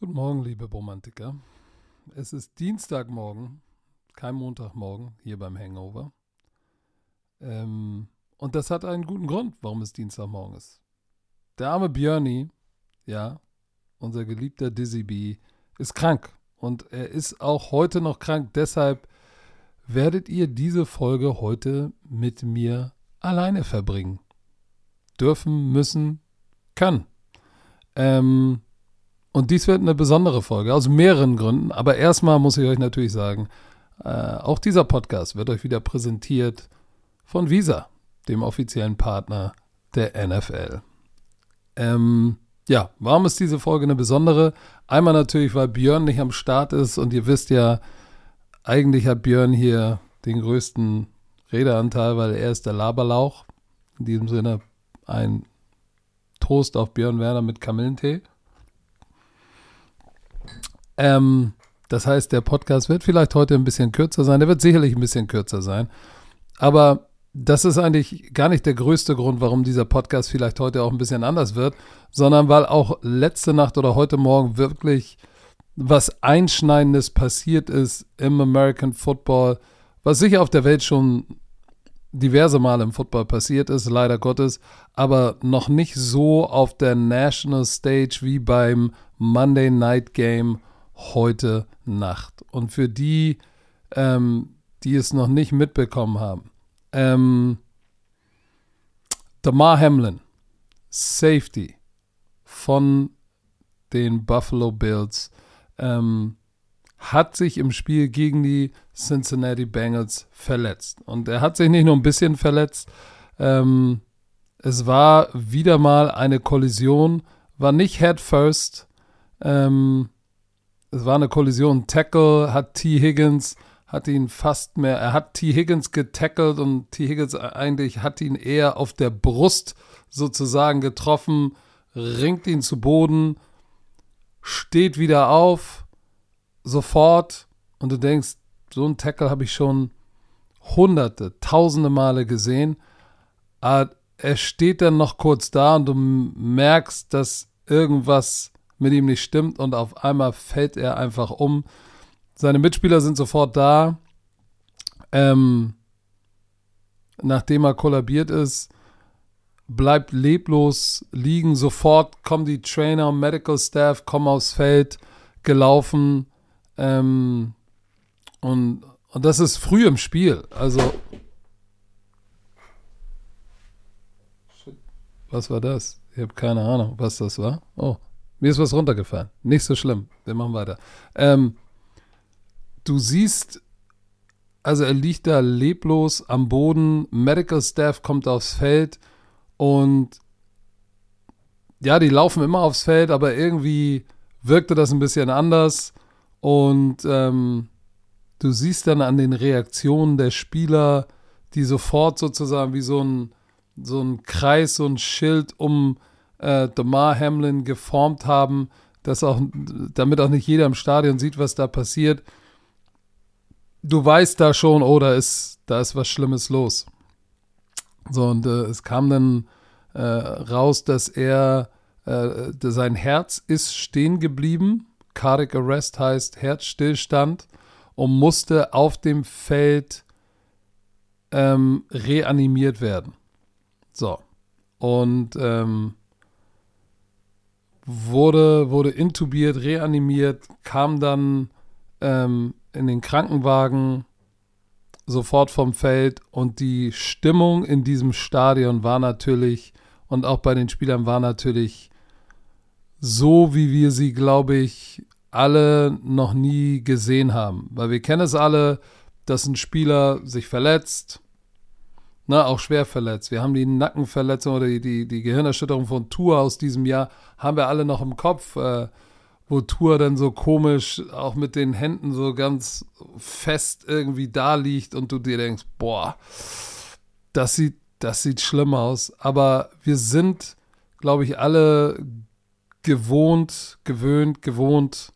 Guten Morgen, liebe Romantiker. Es ist Dienstagmorgen, kein Montagmorgen hier beim Hangover. Ähm, und das hat einen guten Grund, warum es Dienstagmorgen ist. Der arme Björni, ja, unser geliebter Dizzy B, ist krank. Und er ist auch heute noch krank. Deshalb werdet ihr diese Folge heute mit mir alleine verbringen. Dürfen, müssen, können. Ähm, und dies wird eine besondere Folge, aus mehreren Gründen. Aber erstmal muss ich euch natürlich sagen, äh, auch dieser Podcast wird euch wieder präsentiert von Visa, dem offiziellen Partner der NFL. Ähm, ja, warum ist diese Folge eine besondere? Einmal natürlich, weil Björn nicht am Start ist und ihr wisst ja, eigentlich hat Björn hier den größten Redeanteil, weil er ist der Laberlauch. In diesem Sinne ein Toast auf Björn Werner mit Kamillentee. Ähm, das heißt, der Podcast wird vielleicht heute ein bisschen kürzer sein. Der wird sicherlich ein bisschen kürzer sein. Aber das ist eigentlich gar nicht der größte Grund, warum dieser Podcast vielleicht heute auch ein bisschen anders wird, sondern weil auch letzte Nacht oder heute Morgen wirklich was Einschneidendes passiert ist im American Football, was sicher auf der Welt schon diverse Male im Football passiert ist, leider Gottes, aber noch nicht so auf der National Stage wie beim Monday Night Game heute Nacht. Und für die, ähm, die es noch nicht mitbekommen haben, ähm, Damar Hamlin, Safety von den Buffalo Bills, ähm, hat sich im Spiel gegen die Cincinnati Bengals verletzt. Und er hat sich nicht nur ein bisschen verletzt. Ähm, es war wieder mal eine Kollision, war nicht Head First. Ähm, es war eine Kollision. Tackle hat T. Higgins, hat ihn fast mehr, er hat T. Higgins getackelt und T. Higgins eigentlich hat ihn eher auf der Brust sozusagen getroffen, ringt ihn zu Boden, steht wieder auf, sofort und du denkst, so einen Tackle habe ich schon hunderte, tausende Male gesehen. Aber er steht dann noch kurz da und du merkst, dass irgendwas mit ihm nicht stimmt und auf einmal fällt er einfach um. Seine Mitspieler sind sofort da. Ähm, nachdem er kollabiert ist, bleibt leblos liegen. Sofort kommen die Trainer, Medical Staff, kommen aufs Feld gelaufen. Ähm, und, und das ist früh im Spiel. Also. Was war das? Ich habe keine Ahnung, was das war. Oh, mir ist was runtergefallen. Nicht so schlimm. Wir machen weiter. Ähm, du siehst, also er liegt da leblos am Boden. Medical Staff kommt aufs Feld und ja, die laufen immer aufs Feld, aber irgendwie wirkte das ein bisschen anders. Und ähm, du siehst dann an den Reaktionen der Spieler, die sofort sozusagen wie so ein, so ein Kreis, so ein Schild um äh, Damar Hamlin geformt haben, dass auch, damit auch nicht jeder im Stadion sieht, was da passiert. Du weißt da schon, oh, da ist, da ist was Schlimmes los. So, und äh, es kam dann äh, raus, dass er, äh, sein Herz ist stehen geblieben. Cardiac Arrest heißt Herzstillstand und musste auf dem Feld ähm, reanimiert werden. So. Und ähm, wurde, wurde intubiert, reanimiert, kam dann ähm, in den Krankenwagen sofort vom Feld und die Stimmung in diesem Stadion war natürlich und auch bei den Spielern war natürlich so, wie wir sie, glaube ich, alle noch nie gesehen haben. Weil wir kennen es alle, dass ein Spieler sich verletzt, ne, auch schwer verletzt. Wir haben die Nackenverletzung oder die, die, die Gehirnerschütterung von Tour aus diesem Jahr, haben wir alle noch im Kopf, äh, wo Tour dann so komisch auch mit den Händen so ganz fest irgendwie da liegt und du dir denkst, boah, das sieht, das sieht schlimm aus. Aber wir sind, glaube ich, alle gewohnt, gewöhnt, gewohnt,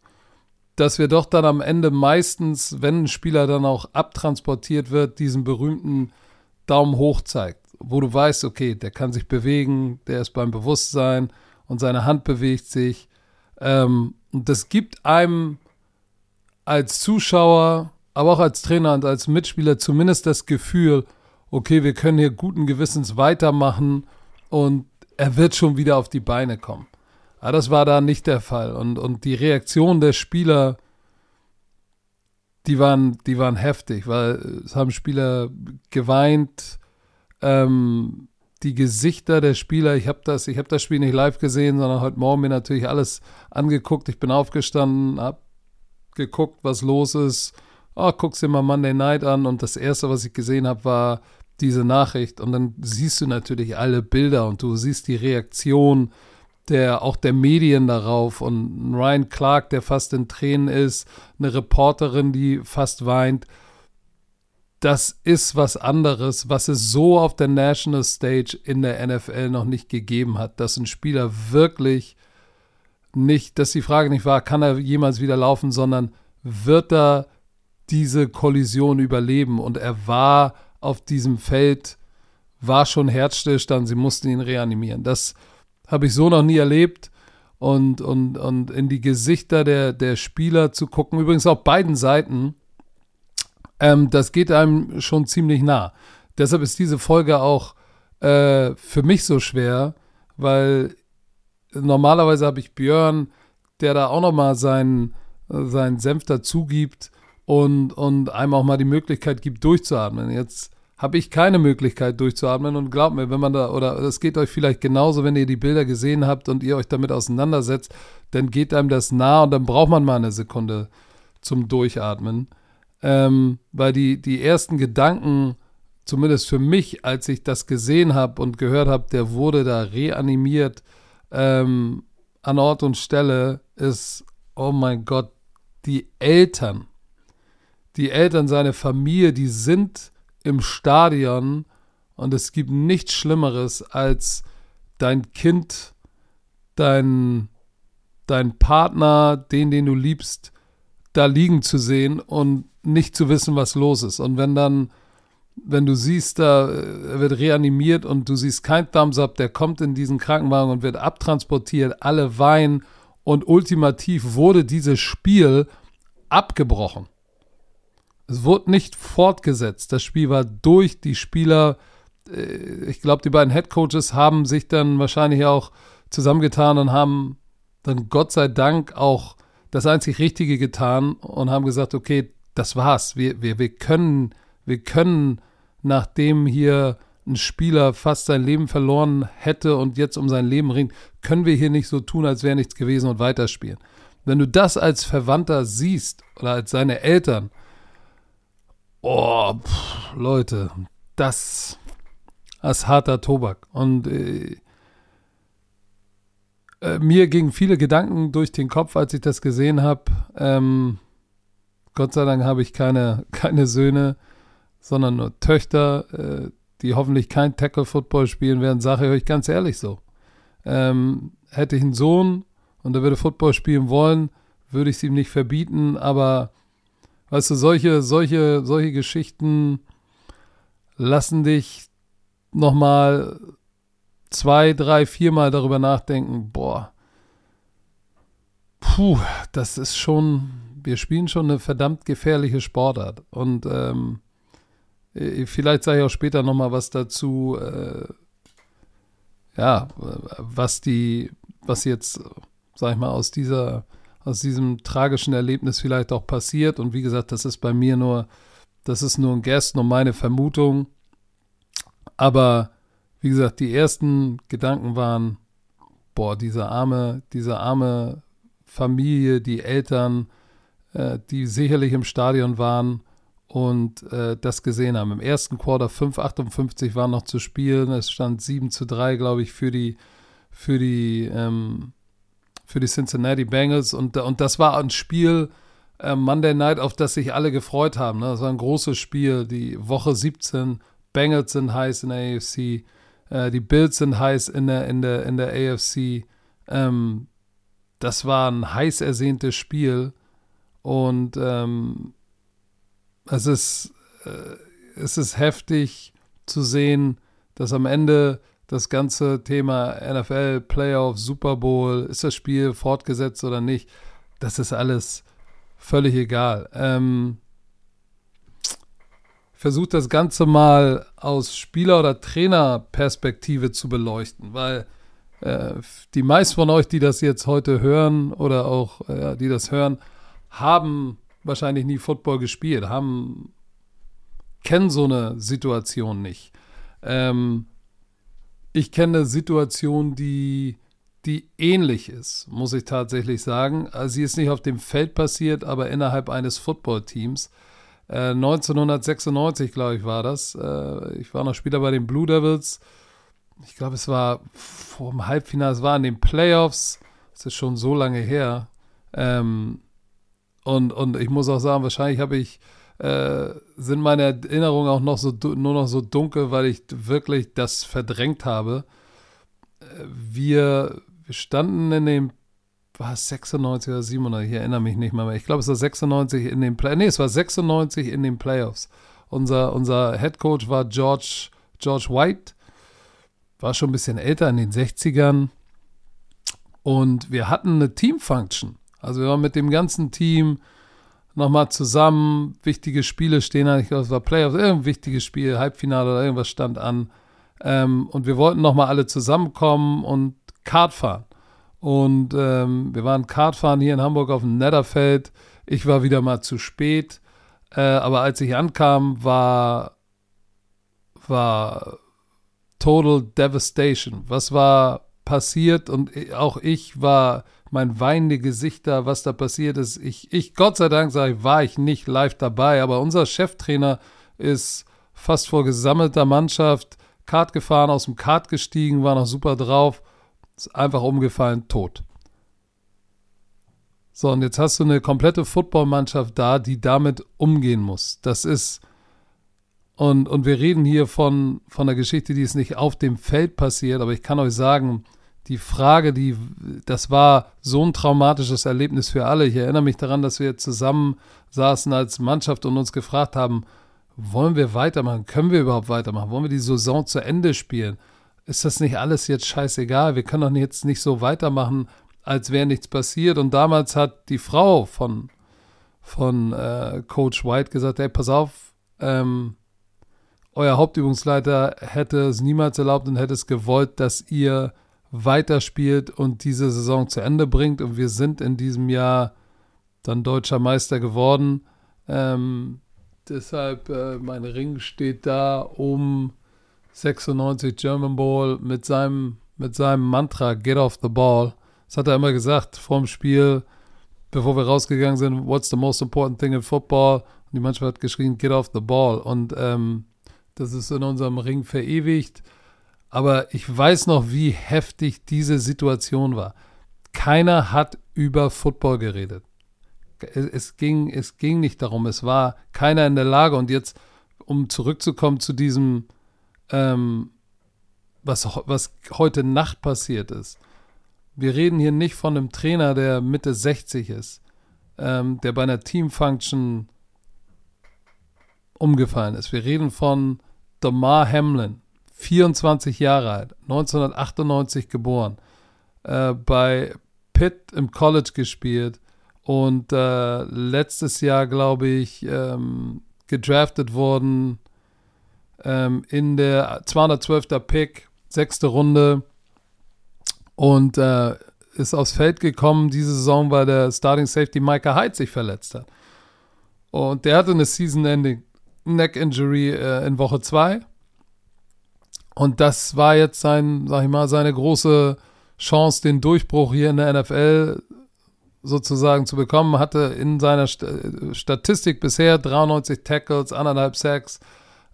dass wir doch dann am Ende meistens, wenn ein Spieler dann auch abtransportiert wird, diesen berühmten Daumen hoch zeigt, wo du weißt, okay, der kann sich bewegen, der ist beim Bewusstsein und seine Hand bewegt sich. Ähm, Und das gibt einem als Zuschauer, aber auch als Trainer und als Mitspieler zumindest das Gefühl, okay, wir können hier guten Gewissens weitermachen und er wird schon wieder auf die Beine kommen. Aber das war da nicht der Fall. Und, und die Reaktion der Spieler, die waren, die waren heftig, weil es haben Spieler geweint, ähm, die Gesichter der Spieler, ich habe das, ich habe das Spiel nicht live gesehen, sondern heute Morgen mir natürlich alles angeguckt. Ich bin aufgestanden, habe geguckt, was los ist. Oh, guckst dir mal Monday Night an und das erste, was ich gesehen habe, war diese Nachricht und dann siehst du natürlich alle Bilder und du siehst die Reaktion der auch der Medien darauf und Ryan Clark, der fast in Tränen ist, eine Reporterin, die fast weint. Das ist was anderes, was es so auf der National Stage in der NFL noch nicht gegeben hat, dass ein Spieler wirklich nicht, dass die Frage nicht war, kann er jemals wieder laufen, sondern wird er diese Kollision überleben? Und er war auf diesem Feld war schon Herzstillstand, sie mussten ihn reanimieren. Das habe ich so noch nie erlebt. Und, und, und in die Gesichter der, der Spieler zu gucken, übrigens auf beiden Seiten, ähm, das geht einem schon ziemlich nah. Deshalb ist diese Folge auch äh, für mich so schwer, weil normalerweise habe ich Björn, der da auch nochmal seinen, seinen Senf dazugibt und, und einem auch mal die Möglichkeit gibt, durchzuatmen. Jetzt habe ich keine Möglichkeit durchzuatmen. Und glaubt mir, wenn man da, oder es geht euch vielleicht genauso, wenn ihr die Bilder gesehen habt und ihr euch damit auseinandersetzt, dann geht einem das nah und dann braucht man mal eine Sekunde zum Durchatmen. Ähm, weil die, die ersten Gedanken, zumindest für mich, als ich das gesehen habe und gehört habe, der wurde da reanimiert ähm, an Ort und Stelle, ist, oh mein Gott, die Eltern, die Eltern, seine Familie, die sind im Stadion und es gibt nichts Schlimmeres als dein Kind, dein, dein Partner, den, den du liebst, da liegen zu sehen und nicht zu wissen, was los ist. Und wenn dann, wenn du siehst, da wird reanimiert und du siehst kein Thumbs up, der kommt in diesen Krankenwagen und wird abtransportiert, alle weinen und ultimativ wurde dieses Spiel abgebrochen. Es wurde nicht fortgesetzt. Das Spiel war durch. Die Spieler, äh, ich glaube, die beiden Headcoaches haben sich dann wahrscheinlich auch zusammengetan und haben dann Gott sei Dank auch das einzig Richtige getan und haben gesagt, okay, das war's. Wir, wir, wir können, wir können, nachdem hier ein Spieler fast sein Leben verloren hätte und jetzt um sein Leben ringt, können wir hier nicht so tun, als wäre nichts gewesen und weiterspielen. Wenn du das als Verwandter siehst oder als seine Eltern, Oh, pff, Leute, das, ist harter Tobak. Und äh, äh, mir gingen viele Gedanken durch den Kopf, als ich das gesehen habe. Ähm, Gott sei Dank habe ich keine, keine Söhne, sondern nur Töchter, äh, die hoffentlich kein Tackle-Football spielen werden, sage ich euch ganz ehrlich so. Ähm, hätte ich einen Sohn und er würde Football spielen wollen, würde ich es ihm nicht verbieten, aber Weißt du, solche, solche, solche Geschichten lassen dich nochmal zwei, drei, viermal darüber nachdenken, boah, puh, das ist schon, wir spielen schon eine verdammt gefährliche Sportart. Und ähm, vielleicht sage ich auch später nochmal was dazu, äh, ja, was die, was jetzt, sag ich mal, aus dieser aus diesem tragischen Erlebnis vielleicht auch passiert. Und wie gesagt, das ist bei mir nur, das ist nur ein Guest, nur meine Vermutung. Aber wie gesagt, die ersten Gedanken waren, boah, diese arme, diese arme Familie, die Eltern, äh, die sicherlich im Stadion waren und äh, das gesehen haben. Im ersten Quarter 5,58 waren noch zu spielen. Es stand 7 zu 3, glaube ich, für die, für die ähm, für die Cincinnati Bengals. Und, und das war ein Spiel äh, Monday Night, auf das sich alle gefreut haben. Ne? Das war ein großes Spiel. Die Woche 17, Bengals sind heiß in der AFC, äh, die Bills sind heiß in der, in der, in der AFC. Ähm, das war ein heiß ersehntes Spiel. Und ähm, es, ist, äh, es ist heftig zu sehen, dass am Ende das ganze Thema NFL, Playoff, Super Bowl, ist das Spiel fortgesetzt oder nicht? das ist alles völlig egal. Ähm, versuche das Ganze mal aus Spieler- oder Trainerperspektive zu beleuchten, weil äh, die meisten von euch, die das jetzt heute hören oder auch äh, die das hören, haben wahrscheinlich nie Football gespielt, haben kennen so eine Situation nicht. Ähm, ich kenne eine Situation, die, die ähnlich ist, muss ich tatsächlich sagen. Also sie ist nicht auf dem Feld passiert, aber innerhalb eines Footballteams. Äh, 1996, glaube ich, war das. Äh, ich war noch Spieler bei den Blue Devils ich glaube, es war vor dem Halbfinale, es war in den Playoffs, das ist schon so lange her. Ähm, und, und ich muss auch sagen, wahrscheinlich habe ich, äh, sind meine Erinnerungen auch noch so nur noch so dunkel, weil ich wirklich das verdrängt habe. Äh, wir, wir standen in dem, war es 96 oder 97, ich erinnere mich nicht mehr. mehr. Ich glaube, es war 96 in den Playoffs. Nee, es war 96 in den Playoffs. Unser, unser Head Coach war George, George White war schon ein bisschen älter, in den 60ern. Und wir hatten eine Team-Function. Also wir waren mit dem ganzen Team nochmal zusammen. Wichtige Spiele stehen an. Ich glaube, es war Playoffs, irgendein wichtiges Spiel, Halbfinale oder irgendwas stand an. Ähm, und wir wollten nochmal alle zusammenkommen und Kart fahren. Und ähm, wir waren Kartfahren hier in Hamburg auf dem Netterfeld. Ich war wieder mal zu spät. Äh, aber als ich ankam, war, war Total Devastation. Was war passiert? Und auch ich war mein weinende Gesichter, was da passiert ist. Ich, ich Gott sei Dank, sage ich, war ich nicht live dabei, aber unser Cheftrainer ist fast vor gesammelter Mannschaft Kart gefahren, aus dem Kart gestiegen, war noch super drauf, ist einfach umgefallen, tot. So, und jetzt hast du eine komplette Footballmannschaft da, die damit umgehen muss. Das ist und, und wir reden hier von, von einer Geschichte, die ist nicht auf dem Feld passiert, aber ich kann euch sagen, die Frage, die, das war so ein traumatisches Erlebnis für alle. Ich erinnere mich daran, dass wir zusammen saßen als Mannschaft und uns gefragt haben, wollen wir weitermachen? Können wir überhaupt weitermachen? Wollen wir die Saison zu Ende spielen? Ist das nicht alles jetzt scheißegal? Wir können doch jetzt nicht so weitermachen, als wäre nichts passiert. Und damals hat die Frau von, von äh, Coach White gesagt, hey, pass auf, ähm, euer Hauptübungsleiter hätte es niemals erlaubt und hätte es gewollt, dass ihr weiterspielt und diese Saison zu Ende bringt. Und wir sind in diesem Jahr dann deutscher Meister geworden. Ähm, deshalb, äh, mein Ring steht da um 96 German Ball mit seinem, mit seinem Mantra Get off the ball. Das hat er immer gesagt vor dem Spiel, bevor wir rausgegangen sind, what's the most important thing in football? Und die Mannschaft hat geschrien, get off the ball. Und ähm, das ist in unserem Ring verewigt. Aber ich weiß noch, wie heftig diese Situation war. Keiner hat über Football geredet. Es ging, es ging nicht darum. Es war keiner in der Lage. Und jetzt, um zurückzukommen zu diesem, ähm, was, was heute Nacht passiert ist. Wir reden hier nicht von einem Trainer, der Mitte 60 ist, ähm, der bei einer Team-Function umgefallen ist. Wir reden von Damar Hamlin, 24 Jahre alt, 1998 geboren, äh, bei Pitt im College gespielt und äh, letztes Jahr, glaube ich, ähm, gedraftet worden ähm, in der 212. Pick, sechste Runde und äh, ist aufs Feld gekommen diese Saison, weil der Starting Safety Micah Hyde sich verletzt hat. Und der hatte eine Season-Ending Neck Injury äh, in Woche 2. Und das war jetzt sein, sag ich mal, seine große Chance, den Durchbruch hier in der NFL sozusagen zu bekommen. Hatte in seiner St Statistik bisher 93 Tackles, anderthalb Sacks,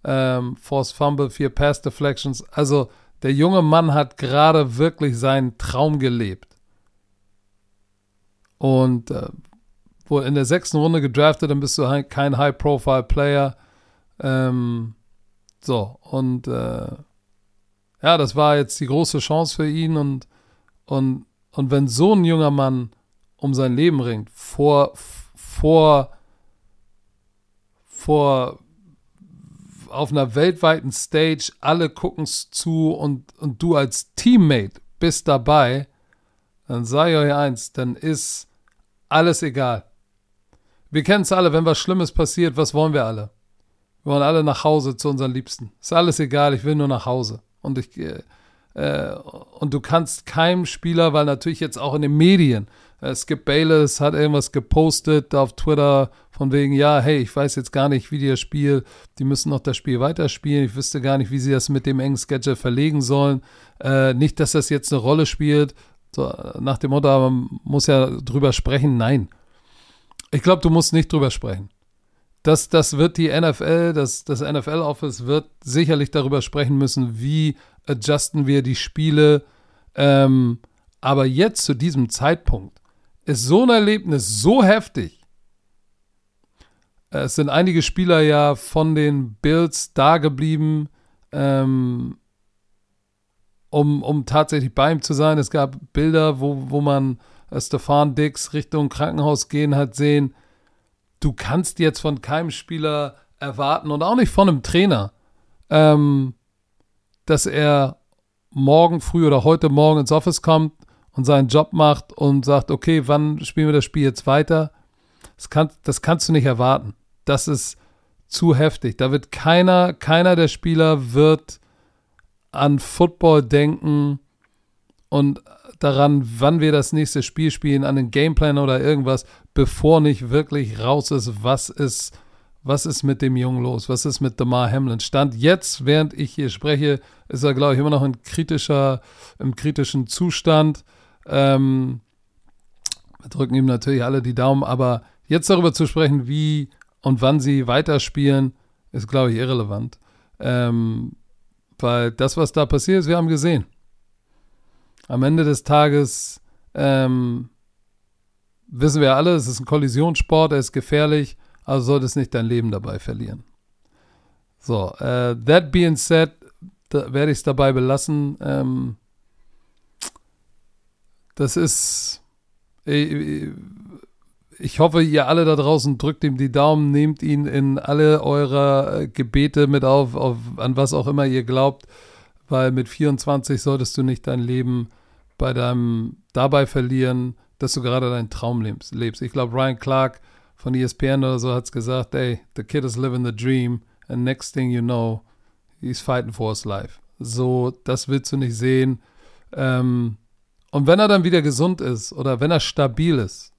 ähm, Force Fumble, vier Pass Deflections. Also der junge Mann hat gerade wirklich seinen Traum gelebt. Und äh, wohl in der sechsten Runde gedraftet, dann bist du kein High-Profile-Player. Ähm, so, und äh, ja, das war jetzt die große Chance für ihn und, und, und wenn so ein junger Mann um sein Leben ringt, vor, vor, vor, auf einer weltweiten Stage, alle gucken es zu und, und du als Teammate bist dabei, dann ich euch eins, dann ist alles egal. Wir kennen es alle, wenn was Schlimmes passiert, was wollen wir alle? Wir wollen alle nach Hause zu unseren Liebsten. Ist alles egal, ich will nur nach Hause. Und ich, äh, äh, und du kannst keinem Spieler, weil natürlich jetzt auch in den Medien, äh, Skip Bayless hat irgendwas gepostet auf Twitter von wegen, ja, hey, ich weiß jetzt gar nicht, wie die das Spiel, die müssen noch das Spiel weiterspielen. Ich wüsste gar nicht, wie sie das mit dem engen Schedule verlegen sollen. Äh, nicht, dass das jetzt eine Rolle spielt. So, nach dem Motto, man muss ja drüber sprechen. Nein. Ich glaube, du musst nicht drüber sprechen. Das, das wird die NFL, das, das NFL-Office wird sicherlich darüber sprechen müssen, wie adjusten wir die Spiele. Ähm, aber jetzt zu diesem Zeitpunkt ist so ein Erlebnis so heftig. Es sind einige Spieler ja von den Bills da geblieben, ähm, um, um tatsächlich bei ihm zu sein. Es gab Bilder, wo, wo man Stefan Dix Richtung Krankenhaus gehen hat sehen. Du kannst jetzt von keinem Spieler erwarten und auch nicht von einem Trainer, ähm, dass er morgen früh oder heute Morgen ins Office kommt und seinen Job macht und sagt, okay, wann spielen wir das Spiel jetzt weiter? Das, kann, das kannst du nicht erwarten. Das ist zu heftig. Da wird keiner, keiner der Spieler wird an Football denken und daran, wann wir das nächste Spiel spielen, an den Gameplan oder irgendwas, bevor nicht wirklich raus ist, was ist, was ist mit dem Jungen los, was ist mit Damar Hamlin. Stand jetzt, während ich hier spreche, ist er, glaube ich, immer noch in kritischer, im kritischen Zustand. Ähm, wir drücken ihm natürlich alle die Daumen, aber jetzt darüber zu sprechen, wie und wann sie weiterspielen, ist, glaube ich, irrelevant. Ähm, weil das, was da passiert ist, wir haben gesehen. Am Ende des Tages ähm, wissen wir alle, es ist ein Kollisionssport, er ist gefährlich, also solltest nicht dein Leben dabei verlieren. So, äh, that being said, werde ich es dabei belassen. Ähm, das ist. Ich, ich hoffe, ihr alle da draußen drückt ihm die Daumen, nehmt ihn in alle eure Gebete mit auf, auf, an was auch immer ihr glaubt, weil mit 24 solltest du nicht dein Leben bei deinem dabei verlieren, dass du gerade deinen Traum lebst. Ich glaube, Ryan Clark von ESPN oder so hat es gesagt, hey, the kid is living the dream and next thing you know, he's fighting for his life. So, das willst du nicht sehen. Ähm, und wenn er dann wieder gesund ist oder wenn er stabil ist,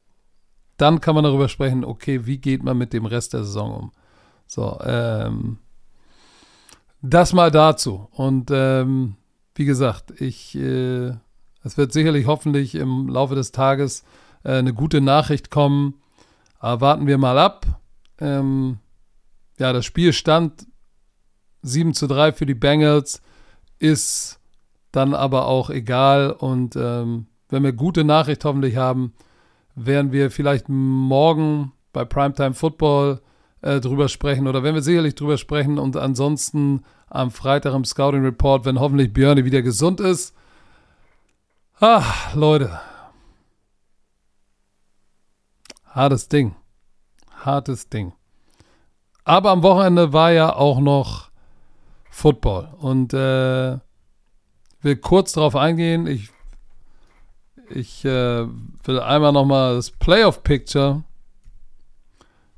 dann kann man darüber sprechen, okay, wie geht man mit dem Rest der Saison um? So, ähm, das mal dazu. Und ähm, wie gesagt, ich, äh, es wird sicherlich hoffentlich im Laufe des Tages äh, eine gute Nachricht kommen. Aber warten wir mal ab. Ähm, ja, das Spiel stand 7 zu 3 für die Bengals, ist dann aber auch egal. Und ähm, wenn wir gute Nachricht hoffentlich haben, werden wir vielleicht morgen bei Primetime Football äh, drüber sprechen oder wenn wir sicherlich drüber sprechen und ansonsten am Freitag im Scouting Report, wenn hoffentlich Björn wieder gesund ist. Ah, Leute. Hartes Ding. Hartes Ding. Aber am Wochenende war ja auch noch Football und äh, will kurz darauf eingehen. Ich, ich äh, will einmal nochmal das Playoff-Picture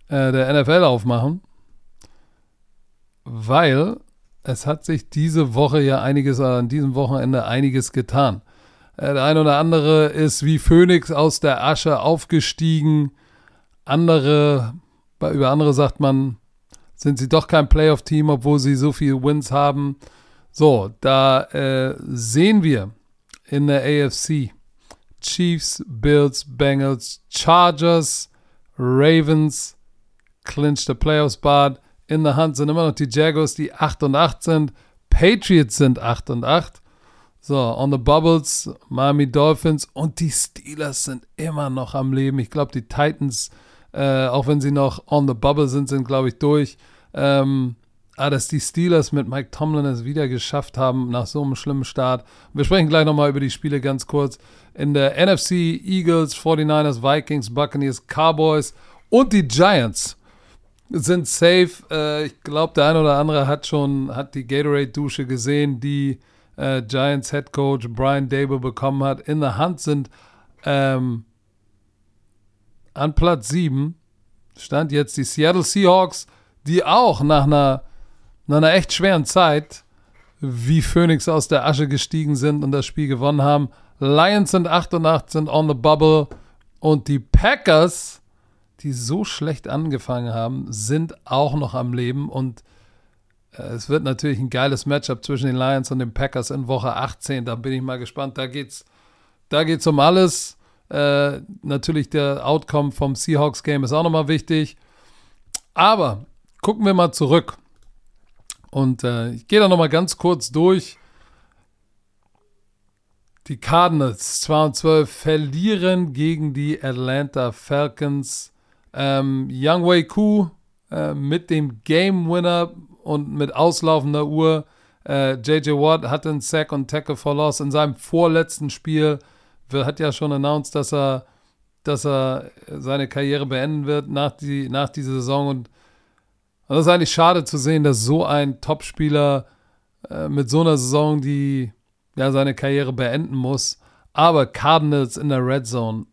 äh, der NFL aufmachen, weil es hat sich diese Woche ja einiges, an diesem Wochenende einiges getan. Äh, der eine oder andere ist wie Phönix aus der Asche aufgestiegen. Andere, über andere sagt man, sind sie doch kein Playoff-Team, obwohl sie so viele Wins haben. So, da äh, sehen wir in der AFC Chiefs, Bills, Bengals, Chargers, Ravens clinch the Playoffs spot. In der Hand sind immer noch die Jaguars, die 8 und 8 sind. Patriots sind 8 und 8. So, on the Bubbles, Miami Dolphins und die Steelers sind immer noch am Leben. Ich glaube, die Titans, äh, auch wenn sie noch on the Bubble sind, sind, glaube ich, durch. Ähm, ah, dass die Steelers mit Mike Tomlin es wieder geschafft haben nach so einem schlimmen Start. Wir sprechen gleich nochmal über die Spiele ganz kurz. In der NFC Eagles, 49ers, Vikings, Buccaneers, Cowboys und die Giants sind safe. Äh, ich glaube, der eine oder andere hat schon hat die Gatorade-Dusche gesehen, die äh, Giants Head Coach Brian Dable bekommen hat. In der Hand sind ähm, an Platz 7 stand jetzt die Seattle Seahawks, die auch nach einer, nach einer echt schweren Zeit wie Phoenix aus der Asche gestiegen sind und das Spiel gewonnen haben. Lions sind 8 und 8, sind on the bubble. Und die Packers, die so schlecht angefangen haben, sind auch noch am Leben. Und es wird natürlich ein geiles Matchup zwischen den Lions und den Packers in Woche 18. Da bin ich mal gespannt. Da geht's, da geht's um alles. Äh, natürlich der Outcome vom Seahawks-Game ist auch nochmal wichtig. Aber gucken wir mal zurück. Und äh, ich gehe da nochmal ganz kurz durch. Die Cardinals 2 und 12 verlieren gegen die Atlanta Falcons. Ähm, Young Wei Ku äh, mit dem Game Winner und mit auslaufender Uhr. Äh, JJ Watt hatte einen Sack und Tackle for Loss in seinem vorletzten Spiel hat ja schon announced, dass er, dass er seine Karriere beenden wird nach, die, nach dieser Saison. Und das ist eigentlich schade zu sehen, dass so ein Topspieler äh, mit so einer Saison, die ja seine Karriere beenden muss. Aber Cardinals in der Red Zone,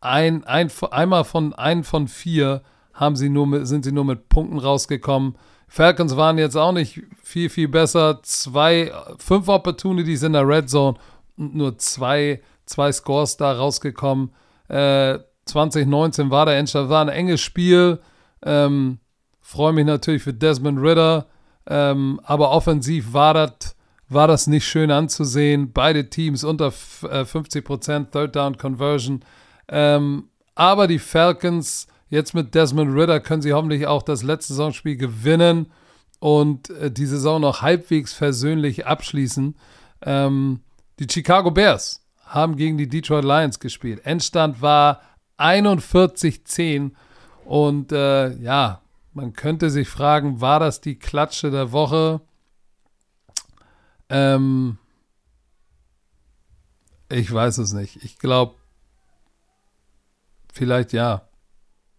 ein, ein, einmal von ein von vier haben sie nur mit, sind sie nur mit Punkten rausgekommen. Falcons waren jetzt auch nicht viel, viel besser. Zwei, fünf Opportunities in der Red Zone und nur zwei zwei Scores da rausgekommen. Äh, 2019 war der Endstand, war ein enges Spiel. Ähm, Freue mich natürlich für Desmond Ritter, ähm, aber offensiv war das war das nicht schön anzusehen. Beide Teams unter 50% äh, Third Down Conversion. Ähm, aber die Falcons, jetzt mit Desmond Ritter, können sie hoffentlich auch das letzte Saisonspiel gewinnen und äh, die Saison noch halbwegs versöhnlich abschließen. Ähm, die Chicago Bears haben gegen die Detroit Lions gespielt. Endstand war 41-10 und äh, ja, man könnte sich fragen, war das die Klatsche der Woche? Ähm, ich weiß es nicht. Ich glaube, vielleicht ja.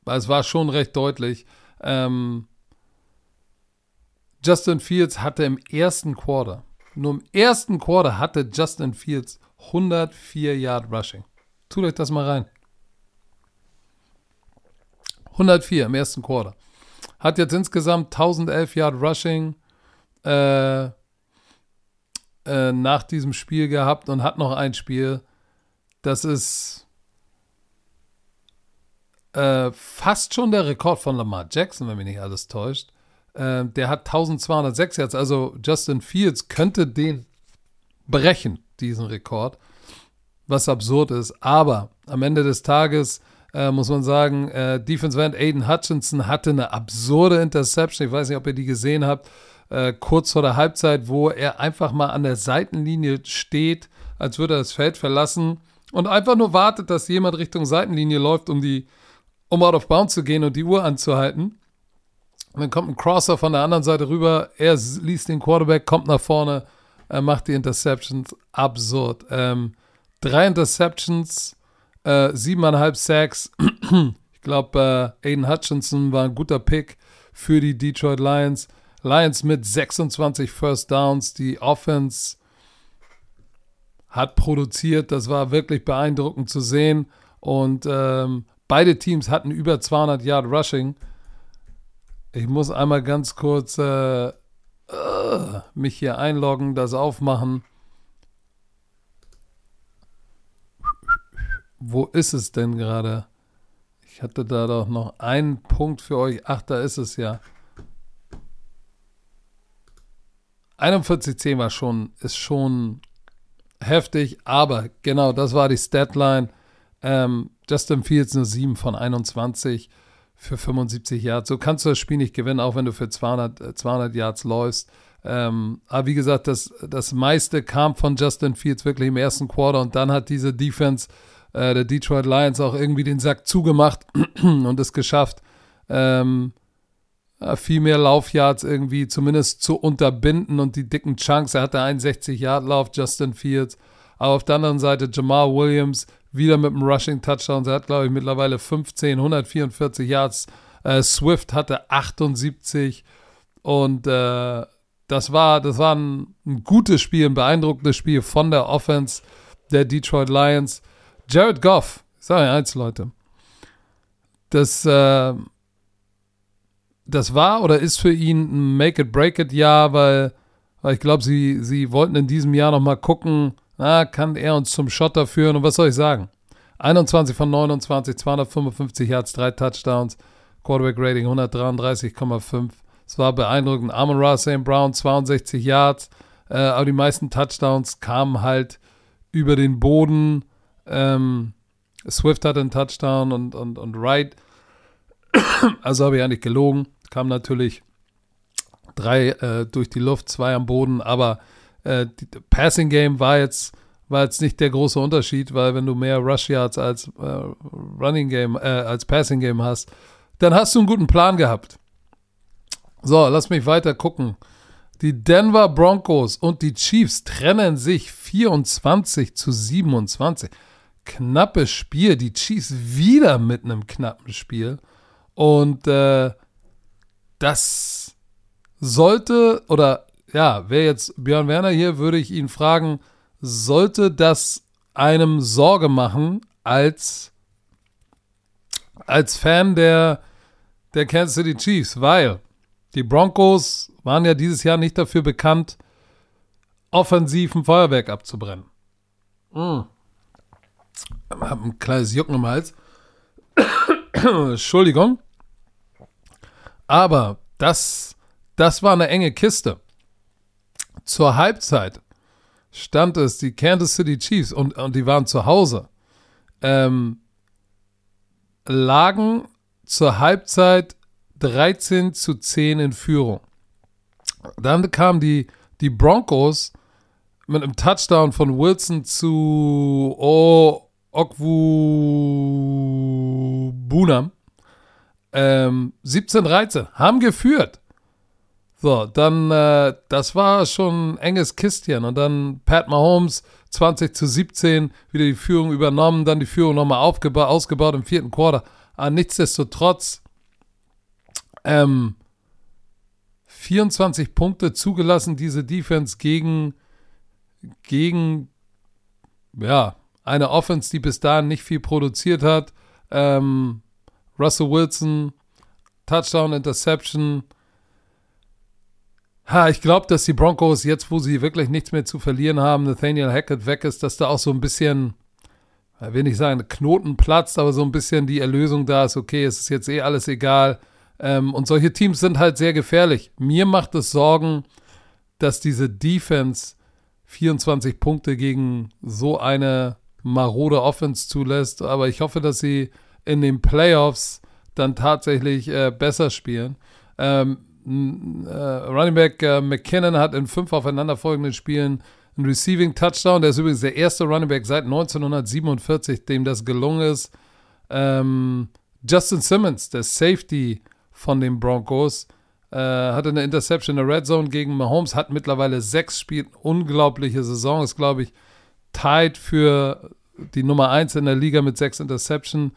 Es war schon recht deutlich. Ähm, Justin Fields hatte im ersten Quarter, nur im ersten Quarter hatte Justin Fields 104 Yard Rushing. Tut euch das mal rein. 104 im ersten Quarter. Hat jetzt insgesamt 1011 Yard Rushing äh, äh, nach diesem Spiel gehabt und hat noch ein Spiel. Das ist äh, fast schon der Rekord von Lamar Jackson, wenn mich nicht alles täuscht. Äh, der hat 1206 Yards. Also Justin Fields könnte den brechen diesen Rekord, was absurd ist. Aber am Ende des Tages äh, muss man sagen, äh, Defense End Aiden Hutchinson hatte eine absurde Interception. Ich weiß nicht, ob ihr die gesehen habt, äh, kurz vor der Halbzeit, wo er einfach mal an der Seitenlinie steht, als würde er das Feld verlassen und einfach nur wartet, dass jemand Richtung Seitenlinie läuft, um die um out of bounds zu gehen und die Uhr anzuhalten. Und dann kommt ein Crosser von der anderen Seite rüber, er liest den Quarterback, kommt nach vorne, er macht die Interceptions absurd. Ähm, drei Interceptions, äh, siebeneinhalb Sacks. ich glaube, äh, Aiden Hutchinson war ein guter Pick für die Detroit Lions. Lions mit 26 First Downs. Die Offense hat produziert. Das war wirklich beeindruckend zu sehen. Und ähm, beide Teams hatten über 200 Yard Rushing. Ich muss einmal ganz kurz äh, uh, mich hier einloggen, das aufmachen. Wo ist es denn gerade? Ich hatte da doch noch einen Punkt für euch. Ach, da ist es ja. 41,10 war schon, ist schon heftig, aber genau, das war die Statline. Ähm, Justin Fields nur 7 von 21 für 75 Yards. So kannst du das Spiel nicht gewinnen, auch wenn du für 200, 200 äh, Yards läufst. Ähm, aber wie gesagt, das, das meiste kam von Justin Fields wirklich im ersten Quarter und dann hat diese Defense äh, der Detroit Lions auch irgendwie den Sack zugemacht und es geschafft, ähm, viel mehr Laufyards irgendwie zumindest zu unterbinden und die dicken Chunks. Er hatte einen 60-Yard-Lauf, Justin Fields. Aber auf der anderen Seite Jamal Williams wieder mit einem Rushing-Touchdown. Er hat, glaube ich, mittlerweile 15, 144 Yards. Äh, Swift hatte 78 und äh, das war, das war ein, ein, gutes Spiel, ein beeindruckendes Spiel von der Offense der Detroit Lions. Jared Goff, ich sage eins, Leute. das, äh, das war oder ist für ihn ein Make-it-Break-it-Jahr, weil, weil ich glaube, sie, sie wollten in diesem Jahr nochmal gucken, na, kann er uns zum Schotter führen und was soll ich sagen? 21 von 29, 255 Yards, drei Touchdowns, Quarterback Rating 133,5. Es war beeindruckend. Amon Ra St. Brown 62 Yards, äh, aber die meisten Touchdowns kamen halt über den Boden. Ähm, Swift hatte einen Touchdown und, und, und Wright, also habe ich eigentlich gelogen, kam natürlich drei äh, durch die Luft, zwei am Boden, aber äh, die, Passing Game war jetzt, war jetzt nicht der große Unterschied, weil wenn du mehr Rush Yards als äh, Running Game, äh, als Passing Game hast, dann hast du einen guten Plan gehabt. So, lass mich weiter gucken. Die Denver Broncos und die Chiefs trennen sich 24 zu 27. Knappes Spiel. Die Chiefs wieder mit einem knappen Spiel. Und äh, das sollte, oder ja, wäre jetzt Björn Werner hier, würde ich ihn fragen, sollte das einem Sorge machen als, als Fan der, der Kansas City Chiefs, weil die Broncos waren ja dieses Jahr nicht dafür bekannt, offensiv ein Feuerwerk abzubrennen. Mm. Ich habe ein kleines Jucken im Hals. Entschuldigung. Aber das, das war eine enge Kiste. Zur Halbzeit stand es, die Kansas City Chiefs, und, und die waren zu Hause, ähm, lagen zur Halbzeit 13 zu 10 in Führung. Dann kamen die, die Broncos mit einem Touchdown von Wilson zu oh, Okwu Bunam. Ähm, 17-13, haben geführt. So, dann, äh, das war schon ein enges Kistchen. Und dann Pat Mahomes 20 zu 17, wieder die Führung übernommen, dann die Führung nochmal ausgebaut im vierten Quarter. Aber nichtsdestotrotz, ähm, 24 Punkte zugelassen, diese Defense gegen, gegen, ja, eine Offense, die bis dahin nicht viel produziert hat. Ähm, Russell Wilson, Touchdown, Interception, Ha, ich glaube, dass die Broncos jetzt, wo sie wirklich nichts mehr zu verlieren haben, Nathaniel Hackett weg ist, dass da auch so ein bisschen, ich will nicht sagen, Knoten platzt, aber so ein bisschen die Erlösung da ist, okay, es ist jetzt eh alles egal. Ähm, und solche Teams sind halt sehr gefährlich. Mir macht es Sorgen, dass diese Defense 24 Punkte gegen so eine marode Offense zulässt, aber ich hoffe, dass sie in den Playoffs dann tatsächlich äh, besser spielen. Ähm, äh, Running Back äh, McKinnon hat in fünf aufeinanderfolgenden Spielen einen Receiving Touchdown. Der ist übrigens der erste Running Back seit 1947, dem das gelungen ist. Ähm, Justin Simmons, der Safety von den Broncos, äh, hatte eine Interception in der Red Zone gegen Mahomes, hat mittlerweile sechs Spiele, unglaubliche Saison, ist glaube ich tied für die Nummer eins in der Liga mit sechs Interception.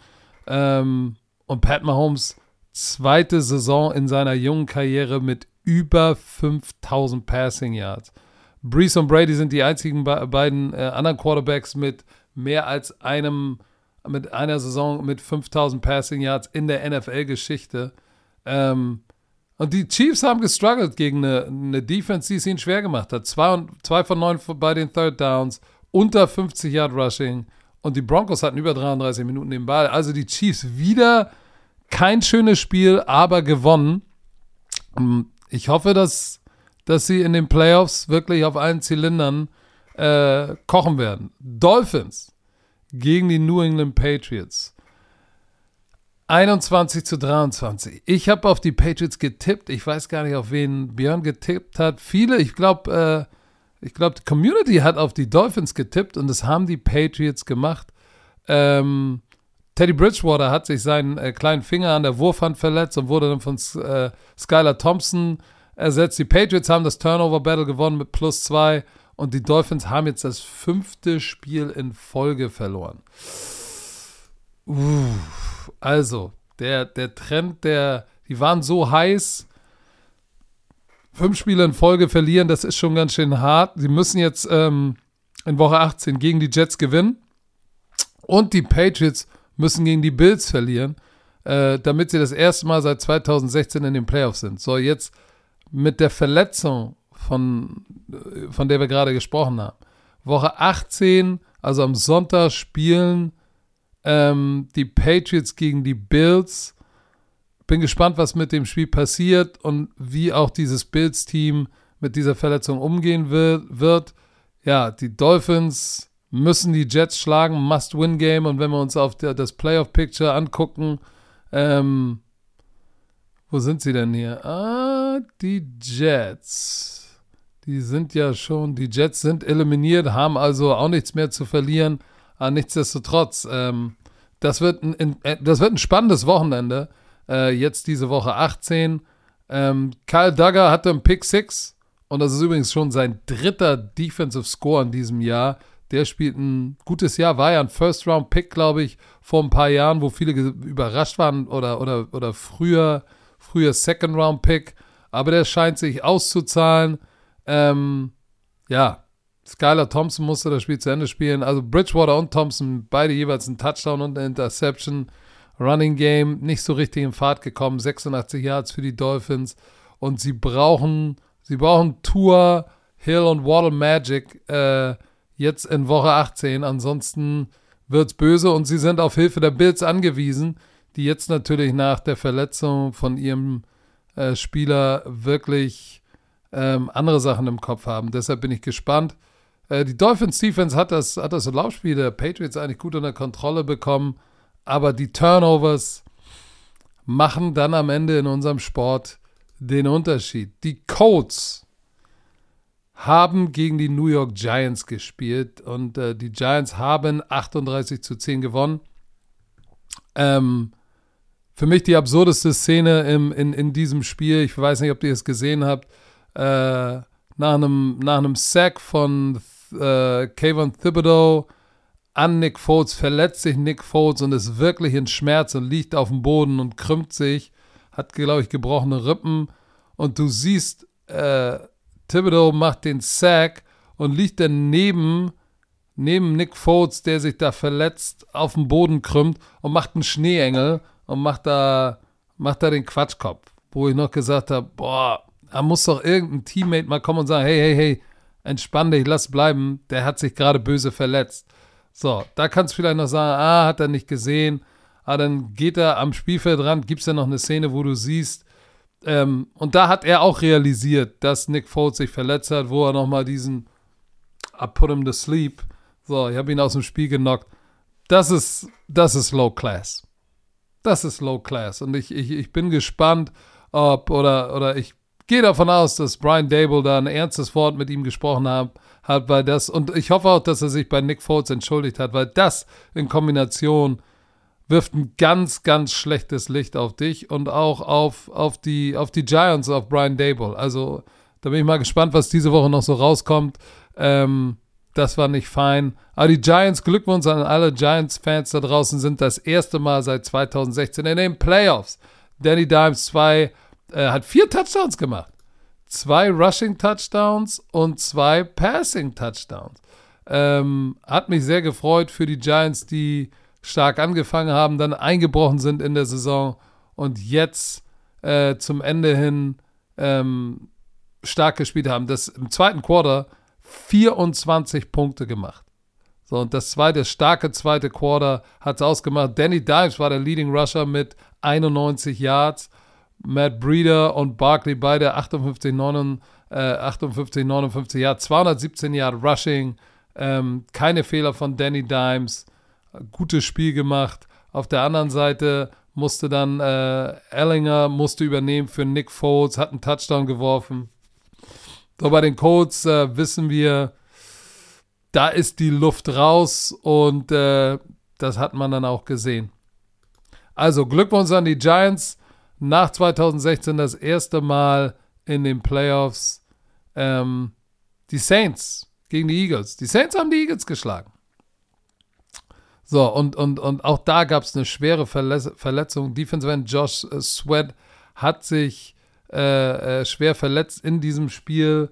Ähm, und Pat Mahomes zweite Saison in seiner jungen Karriere mit über 5000 Passing Yards. Brees und Brady sind die einzigen be beiden äh, anderen Quarterbacks mit mehr als einem, mit einer Saison mit 5000 Passing Yards in der NFL-Geschichte. Ähm, und die Chiefs haben gestruggelt gegen eine, eine, Defense, die es ihnen schwer gemacht hat. Zwei, zwei von neun bei den Third Downs, unter 50 Yard Rushing. Und die Broncos hatten über 33 Minuten den Ball. Also die Chiefs wieder kein schönes Spiel, aber gewonnen. Ähm, ich hoffe, dass, dass sie in den Playoffs wirklich auf allen Zylindern äh, kochen werden. Dolphins gegen die New England Patriots. 21 zu 23. Ich habe auf die Patriots getippt. Ich weiß gar nicht, auf wen Björn getippt hat. Viele, ich glaube, äh, ich glaube, die Community hat auf die Dolphins getippt und das haben die Patriots gemacht. Ähm, Teddy Bridgewater hat sich seinen äh, kleinen Finger an der Wurfhand verletzt und wurde dann von äh, Skylar Thompson ersetzt. Die Patriots haben das Turnover Battle gewonnen mit plus zwei und die Dolphins haben jetzt das fünfte Spiel in Folge verloren. Uff, also, der, der Trend, der, die waren so heiß. Fünf Spiele in Folge verlieren, das ist schon ganz schön hart. Sie müssen jetzt ähm, in Woche 18 gegen die Jets gewinnen. Und die Patriots müssen gegen die Bills verlieren. äh, damit sie das erste Mal seit 2016 in den Playoffs sind. So, jetzt mit der Verletzung, von, äh, von der wir gerade gesprochen haben. Woche 18, also am Sonntag, spielen ähm, die Patriots gegen die Bills. Bin gespannt, was mit dem Spiel passiert und wie auch dieses Bills-Team mit dieser Verletzung umgehen wird. Ja, die Dolphins müssen die Jets schlagen, Must-Win-Game. Und wenn wir uns auf der, das Playoff-Picture angucken, ähm, wo sind sie denn hier? Ah, die Jets. Die sind ja schon, die Jets sind eliminiert, haben also auch nichts mehr zu verlieren. Aber nichtsdestotrotz, ähm, das, wird ein, äh, das wird ein spannendes Wochenende. Äh, jetzt diese Woche 18. Ähm, Kyle Duggar hatte einen Pick 6 und das ist übrigens schon sein dritter Defensive Score in diesem Jahr. Der spielt ein gutes Jahr, war ja ein First-Round-Pick, glaube ich, vor ein paar Jahren, wo viele überrascht waren oder, oder, oder früher, früher Second-Round-Pick. Aber der scheint sich auszuzahlen. Ähm, ja, Skylar Thompson musste das Spiel zu Ende spielen. Also Bridgewater und Thompson, beide jeweils einen Touchdown und eine Interception. Running Game nicht so richtig in Fahrt gekommen. 86 Yards für die Dolphins. Und sie brauchen, sie brauchen Tour, Hill und Waddle Magic äh, jetzt in Woche 18. Ansonsten wird's böse und sie sind auf Hilfe der Bills angewiesen, die jetzt natürlich nach der Verletzung von ihrem äh, Spieler wirklich ähm, andere Sachen im Kopf haben. Deshalb bin ich gespannt. Äh, die Dolphins Defense hat das, hat das Laufspiel der Patriots eigentlich gut unter Kontrolle bekommen, aber die Turnovers machen dann am Ende in unserem Sport den Unterschied. Die Colts haben gegen die New York Giants gespielt und äh, die Giants haben 38 zu 10 gewonnen. Ähm, für mich die absurdeste Szene im, in, in diesem Spiel, ich weiß nicht, ob ihr es gesehen habt, äh, nach, einem, nach einem Sack von äh, Kayvon Thibodeau an Nick Foles, verletzt sich Nick Foles und ist wirklich in Schmerz und liegt auf dem Boden und krümmt sich, hat, glaube ich, gebrochene Rippen und du siehst, äh, Thibodeau macht den Sack und liegt dann neben, Nick Foles, der sich da verletzt, auf dem Boden krümmt und macht einen Schneeengel und macht da, macht da den Quatschkopf. Wo ich noch gesagt habe, boah, da muss doch irgendein Teammate mal kommen und sagen, hey, hey, hey, entspann dich, lass bleiben, der hat sich gerade böse verletzt. So, da kannst du vielleicht noch sagen, ah, hat er nicht gesehen. Ah, dann geht er am Spielfeld ran, gibt es ja noch eine Szene, wo du siehst, ähm, und da hat er auch realisiert, dass Nick Foles sich verletzt hat, wo er nochmal diesen I put him to sleep. So, ich habe ihn aus dem Spiel genockt. Das ist, das ist Low Class. Das ist Low Class. Und ich, ich, ich bin gespannt, ob, oder, oder ich gehe davon aus, dass Brian Dable da ein ernstes Wort mit ihm gesprochen hat, hat, weil das, und ich hoffe auch, dass er sich bei Nick Foles entschuldigt hat, weil das in Kombination wirft ein ganz, ganz schlechtes Licht auf dich und auch auf, auf, die, auf die Giants, auf Brian Dable. Also da bin ich mal gespannt, was diese Woche noch so rauskommt. Ähm, das war nicht fein. Aber die Giants, Glückwunsch an alle Giants-Fans da draußen, sind das erste Mal seit 2016 in den Playoffs. Danny Dimes 2 äh, hat vier Touchdowns gemacht. Zwei Rushing-Touchdowns und zwei Passing-Touchdowns. Ähm, hat mich sehr gefreut für die Giants, die stark angefangen haben, dann eingebrochen sind in der Saison und jetzt äh, zum Ende hin ähm, stark gespielt haben. Das im zweiten Quarter 24 Punkte gemacht. So, und das zweite, starke zweite Quarter hat es ausgemacht. Danny Dimes war der Leading Rusher mit 91 Yards. Matt Breeder und Barkley beide 58, 9, äh, 58 59 Yards, 217 Yard Rushing. Ähm, keine Fehler von Danny Dimes gutes Spiel gemacht. Auf der anderen Seite musste dann äh, Ellinger musste übernehmen für Nick Foles, hat einen Touchdown geworfen. So bei den Colts äh, wissen wir, da ist die Luft raus und äh, das hat man dann auch gesehen. Also Glückwunsch an die Giants. Nach 2016 das erste Mal in den Playoffs. Ähm, die Saints gegen die Eagles. Die Saints haben die Eagles geschlagen. So, und, und, und auch da gab es eine schwere Verletz Verletzung. Defensive End Josh äh, Sweat hat sich äh, äh, schwer verletzt in diesem Spiel,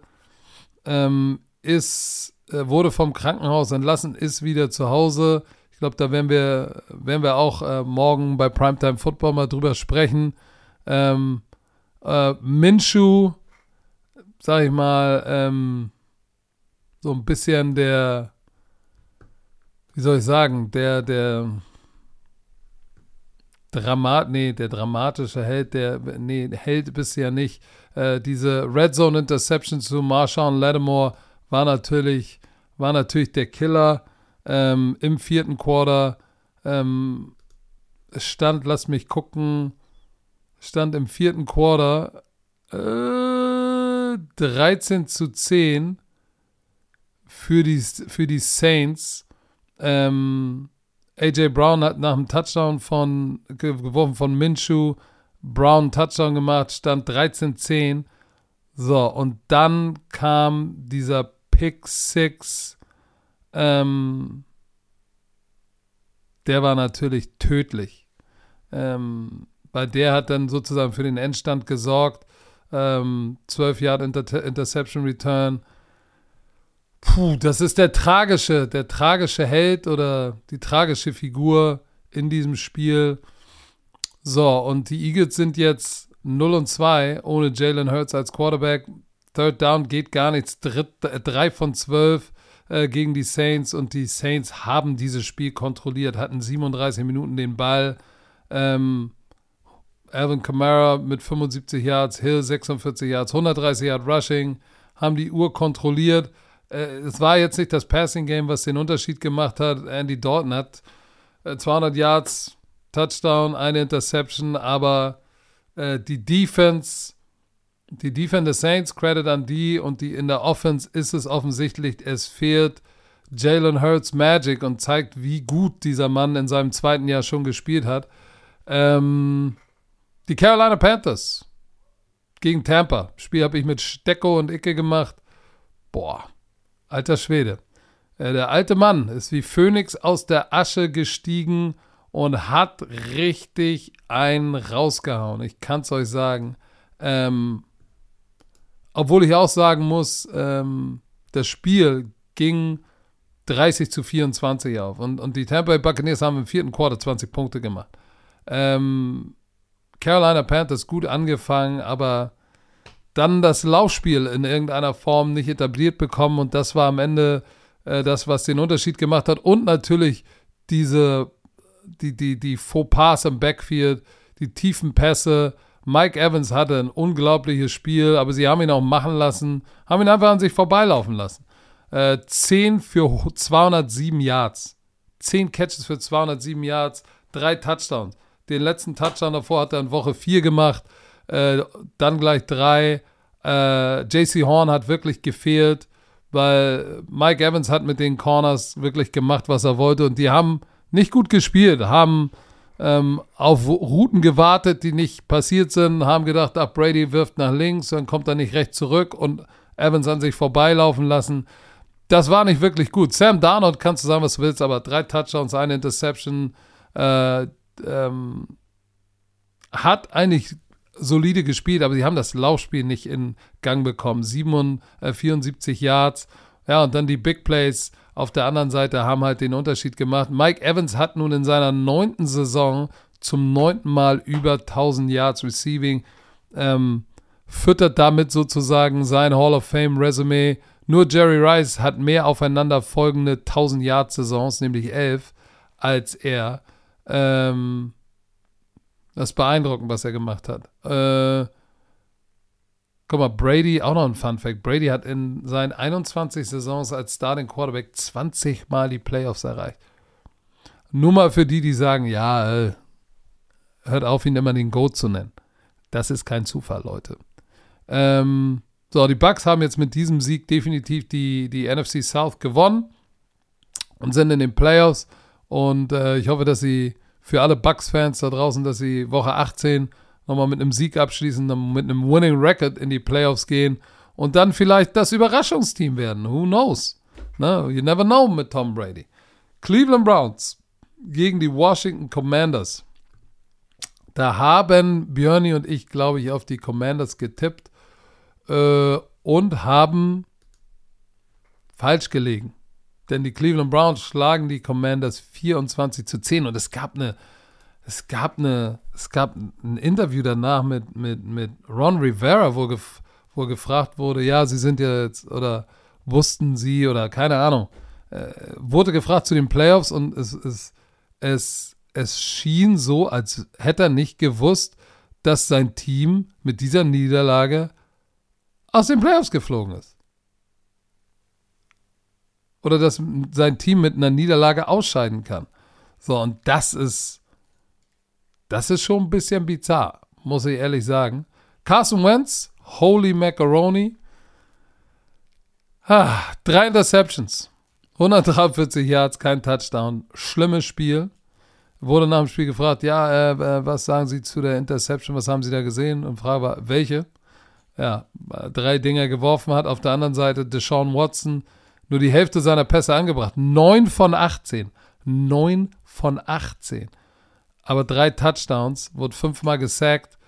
ähm, ist, äh, wurde vom Krankenhaus entlassen, ist wieder zu Hause. Ich glaube, da werden wir, werden wir auch äh, morgen bei Primetime Football mal drüber sprechen. Ähm, äh, Minshu, sag ich mal, ähm, so ein bisschen der, wie soll ich sagen, der, der Dramat, nee, der dramatische Held, der, nee, Held ja nicht. Äh, diese Red Zone Interception zu Marshawn Lattimore war natürlich, war natürlich der Killer ähm, im vierten Quarter. Ähm, stand, lass mich gucken, stand im vierten Quarter äh, 13 zu 10 für die, für die Saints. Ähm, AJ Brown hat nach dem Touchdown von geworfen von Minshew Brown Touchdown gemacht, stand 13-10. So, und dann kam dieser Pick Six. Ähm, der war natürlich tödlich. Ähm, weil der hat dann sozusagen für den Endstand gesorgt. Ähm, 12 Yard Inter Interception Return. Puh, das ist der tragische, der tragische Held oder die tragische Figur in diesem Spiel. So, und die Eagles sind jetzt 0 und 2 ohne Jalen Hurts als Quarterback. Third Down geht gar nichts. Dritt, äh, drei von 12 äh, gegen die Saints und die Saints haben dieses Spiel kontrolliert, hatten 37 Minuten den Ball. Ähm, Alvin Kamara mit 75 Yards, Hill 46 Yards, 130 Yard Rushing, haben die Uhr kontrolliert äh, es war jetzt nicht das Passing Game, was den Unterschied gemacht hat. Andy Dalton hat äh, 200 Yards, Touchdown, eine Interception, aber äh, die Defense, die Defense des Saints, Credit an die und die in der Offense ist es offensichtlich, es fehlt Jalen Hurts Magic und zeigt, wie gut dieser Mann in seinem zweiten Jahr schon gespielt hat. Ähm, die Carolina Panthers gegen Tampa. Spiel habe ich mit Stecko und Icke gemacht. Boah, Alter Schwede. Äh, der alte Mann ist wie Phönix aus der Asche gestiegen und hat richtig einen rausgehauen. Ich kann es euch sagen. Ähm, obwohl ich auch sagen muss, ähm, das Spiel ging 30 zu 24 auf. Und, und die Tampa Bay Buccaneers haben im vierten Quarter 20 Punkte gemacht. Ähm, Carolina Panthers gut angefangen, aber dann das Laufspiel in irgendeiner Form nicht etabliert bekommen und das war am Ende äh, das, was den Unterschied gemacht hat und natürlich diese, die, die, die Fauxpas im Backfield, die tiefen Pässe. Mike Evans hatte ein unglaubliches Spiel, aber sie haben ihn auch machen lassen, haben ihn einfach an sich vorbeilaufen lassen. Äh, 10 für 207 Yards. 10 Catches für 207 Yards, drei Touchdowns. Den letzten Touchdown davor hat er in Woche 4 gemacht. Äh, dann gleich drei. Äh, JC Horn hat wirklich gefehlt, weil Mike Evans hat mit den Corners wirklich gemacht, was er wollte. Und die haben nicht gut gespielt, haben ähm, auf Routen gewartet, die nicht passiert sind, haben gedacht, ach, Brady wirft nach links, dann kommt er nicht recht zurück und Evans an sich vorbeilaufen lassen. Das war nicht wirklich gut. Sam Darnold, kannst du sagen, was du willst, aber drei Touchdowns, eine Interception, äh, ähm, hat eigentlich solide gespielt, aber sie haben das Laufspiel nicht in Gang bekommen. 7, äh, 74 Yards. Ja, und dann die Big Plays auf der anderen Seite haben halt den Unterschied gemacht. Mike Evans hat nun in seiner neunten Saison zum neunten Mal über 1000 Yards Receiving. Ähm, füttert damit sozusagen sein Hall of Fame Resume. Nur Jerry Rice hat mehr aufeinander folgende 1000 Yards Saisons, nämlich elf, als er. Ähm, das ist beeindruckend, was er gemacht hat. Äh, guck mal, Brady, auch noch ein Fun Fact. Brady hat in seinen 21 Saisons als Starting Quarterback 20 Mal die Playoffs erreicht. Nur mal für die, die sagen, ja, äh, hört auf, ihn immer den Goat zu nennen. Das ist kein Zufall, Leute. Ähm, so, die Bucks haben jetzt mit diesem Sieg definitiv die, die NFC South gewonnen und sind in den Playoffs. Und äh, ich hoffe, dass sie für alle Bucks-Fans da draußen, dass sie Woche 18 nochmal mit einem Sieg abschließen, mit einem Winning Record in die Playoffs gehen und dann vielleicht das Überraschungsteam werden. Who knows? No, you never know mit Tom Brady. Cleveland Browns gegen die Washington Commanders. Da haben Björni und ich, glaube ich, auf die Commanders getippt äh, und haben falsch gelegen. Denn die Cleveland Browns schlagen die Commanders 24 zu 10 und es gab eine, es gab eine, es gab ein Interview danach mit, mit, mit Ron Rivera, wo, gef, wo gefragt wurde, ja, sie sind ja jetzt, oder wussten sie, oder keine Ahnung, äh, wurde gefragt zu den Playoffs und es, es, es, es schien so, als hätte er nicht gewusst, dass sein Team mit dieser Niederlage aus den Playoffs geflogen ist. Oder dass sein Team mit einer Niederlage ausscheiden kann. So, und das ist, das ist schon ein bisschen bizarr, muss ich ehrlich sagen. Carson Wentz, Holy Macaroni. Ah, drei Interceptions, 143 Yards, kein Touchdown. Schlimmes Spiel. Wurde nach dem Spiel gefragt, ja, äh, äh, was sagen Sie zu der Interception, was haben Sie da gesehen? Und Frage war, welche? Ja, drei Dinger geworfen hat. Auf der anderen Seite Deshaun Watson nur die Hälfte seiner Pässe angebracht. Neun von 18. Neun von 18. Aber drei Touchdowns, wurde fünfmal gesackt.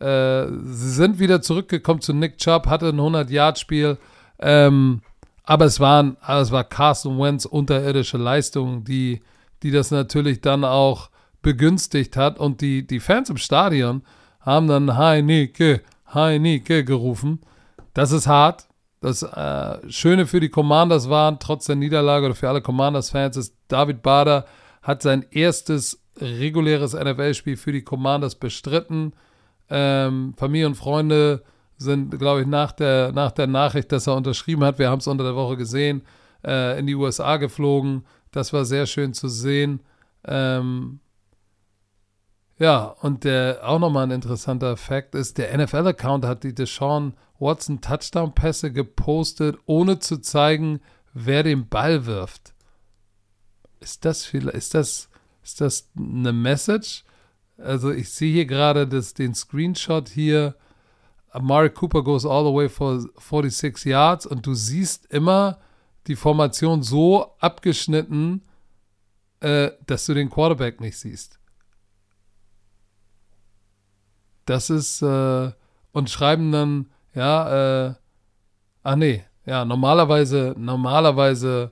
Äh, sie sind wieder zurückgekommen zu Nick Chubb, hatte ein 100-Yard-Spiel. Ähm, aber es, waren, es war Carson Wentz unterirdische Leistung, die die das natürlich dann auch begünstigt hat. Und die, die Fans im Stadion haben dann Heineke, Heineke gerufen. Das ist hart. Das äh, Schöne für die Commanders waren, trotz der Niederlage oder für alle Commanders-Fans, ist, David Bader hat sein erstes reguläres NFL-Spiel für die Commanders bestritten. Ähm, Familie und Freunde sind, glaube ich, nach der, nach der Nachricht, dass er unterschrieben hat, wir haben es unter der Woche gesehen, äh, in die USA geflogen. Das war sehr schön zu sehen. Ähm, ja, und der auch nochmal ein interessanter Fakt ist, der NFL-Account hat die Deshaun Watson Touchdown-Pässe gepostet, ohne zu zeigen, wer den Ball wirft. Ist das vielleicht, ist das, ist das eine Message? Also ich sehe hier gerade den Screenshot hier. Amari Cooper goes all the way for 46 Yards und du siehst immer die Formation so abgeschnitten, äh, dass du den Quarterback nicht siehst. Das ist, äh, und schreiben dann, ja, äh, ach nee, ja, normalerweise, normalerweise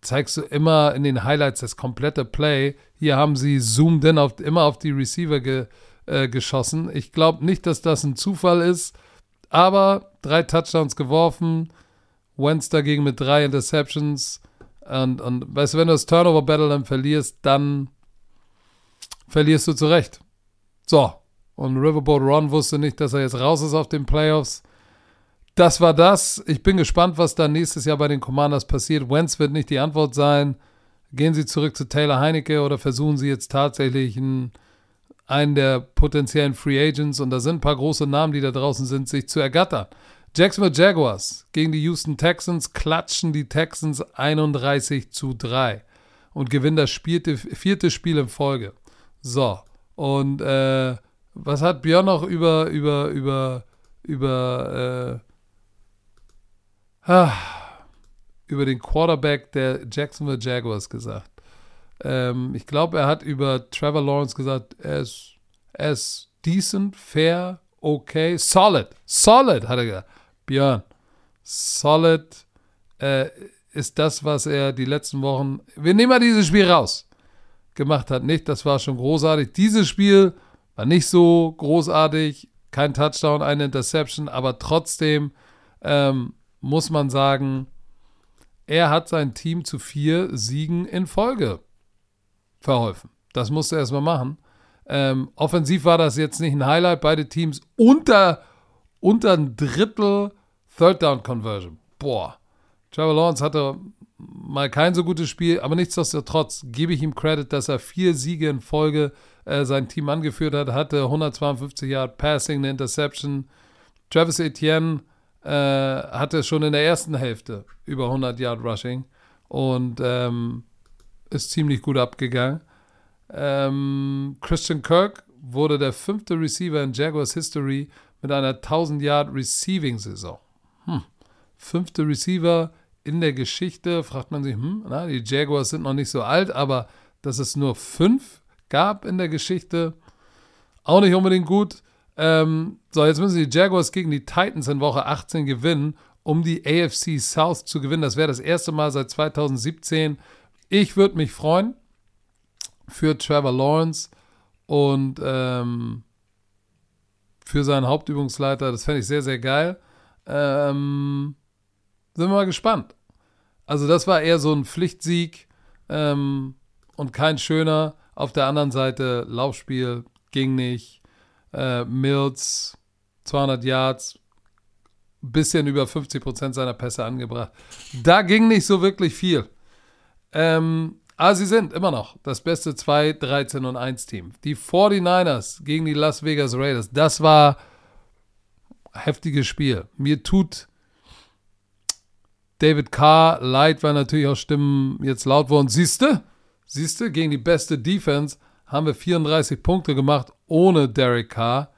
zeigst du immer in den Highlights das komplette Play. Hier haben sie zoomed in auf, immer auf die Receiver ge, äh, geschossen. Ich glaube nicht, dass das ein Zufall ist, aber drei Touchdowns geworfen, Wentz dagegen mit drei Interceptions. Und, und weißt du, wenn du das Turnover-Battle dann verlierst, dann verlierst du zurecht. So. Und Riverboat Ron wusste nicht, dass er jetzt raus ist auf den Playoffs. Das war das. Ich bin gespannt, was da nächstes Jahr bei den Commanders passiert. Wentz wird nicht die Antwort sein. Gehen Sie zurück zu Taylor Heinecke oder versuchen Sie jetzt tatsächlich einen, einen der potenziellen Free Agents, und da sind ein paar große Namen, die da draußen sind, sich zu ergattern. Jacksonville Jaguars gegen die Houston Texans klatschen die Texans 31 zu 3 und gewinnen das vierte, vierte Spiel in Folge. So, und äh, was hat Björn noch über, über, über, über, äh, ah, über den Quarterback der Jacksonville Jaguars gesagt? Ähm, ich glaube, er hat über Trevor Lawrence gesagt, er ist, er ist decent, fair, okay, solid. Solid, hat er gesagt. Björn, solid äh, ist das, was er die letzten Wochen, wir nehmen mal dieses Spiel raus, gemacht hat. Nicht, das war schon großartig. Dieses Spiel war nicht so großartig, kein Touchdown, eine Interception, aber trotzdem ähm, muss man sagen, er hat sein Team zu vier Siegen in Folge verholfen. Das musste er erstmal machen. Ähm, offensiv war das jetzt nicht ein Highlight. Beide Teams unter unter ein Drittel Third Down Conversion. Boah. Trevor Lawrence hatte mal kein so gutes Spiel, aber nichtsdestotrotz gebe ich ihm Credit, dass er vier Siege in Folge äh, sein Team angeführt hat, hatte 152 Yard Passing, eine Interception. Travis Etienne äh, hatte schon in der ersten Hälfte über 100 Yard Rushing und ähm, ist ziemlich gut abgegangen. Ähm, Christian Kirk wurde der fünfte Receiver in Jaguars History mit einer 1000 Yard Receiving Saison. Hm. Fünfte Receiver in der Geschichte, fragt man sich, hm, na, die Jaguars sind noch nicht so alt, aber dass es nur fünf gab in der Geschichte, auch nicht unbedingt gut. Ähm, so, jetzt müssen die Jaguars gegen die Titans in Woche 18 gewinnen um die AFC South zu gewinnen. Das wäre das erste Mal seit 2017. Ich würde mich freuen für Trevor Lawrence und ähm, für seinen Hauptübungsleiter. Das fände ich sehr, sehr geil. Ähm, sind wir mal gespannt. Also das war eher so ein Pflichtsieg ähm, und kein schöner. Auf der anderen Seite Laufspiel ging nicht. Äh, Mills 200 Yards, bisschen über 50 Prozent seiner Pässe angebracht. Da ging nicht so wirklich viel. Ähm, aber sie sind immer noch das beste 2, 13 und 1 Team. Die 49ers gegen die Las Vegas Raiders, das war heftiges Spiel. Mir tut David Carr leid, weil natürlich auch Stimmen jetzt laut wurden. Siehste, siehste, gegen die beste Defense haben wir 34 Punkte gemacht ohne Derek Carr.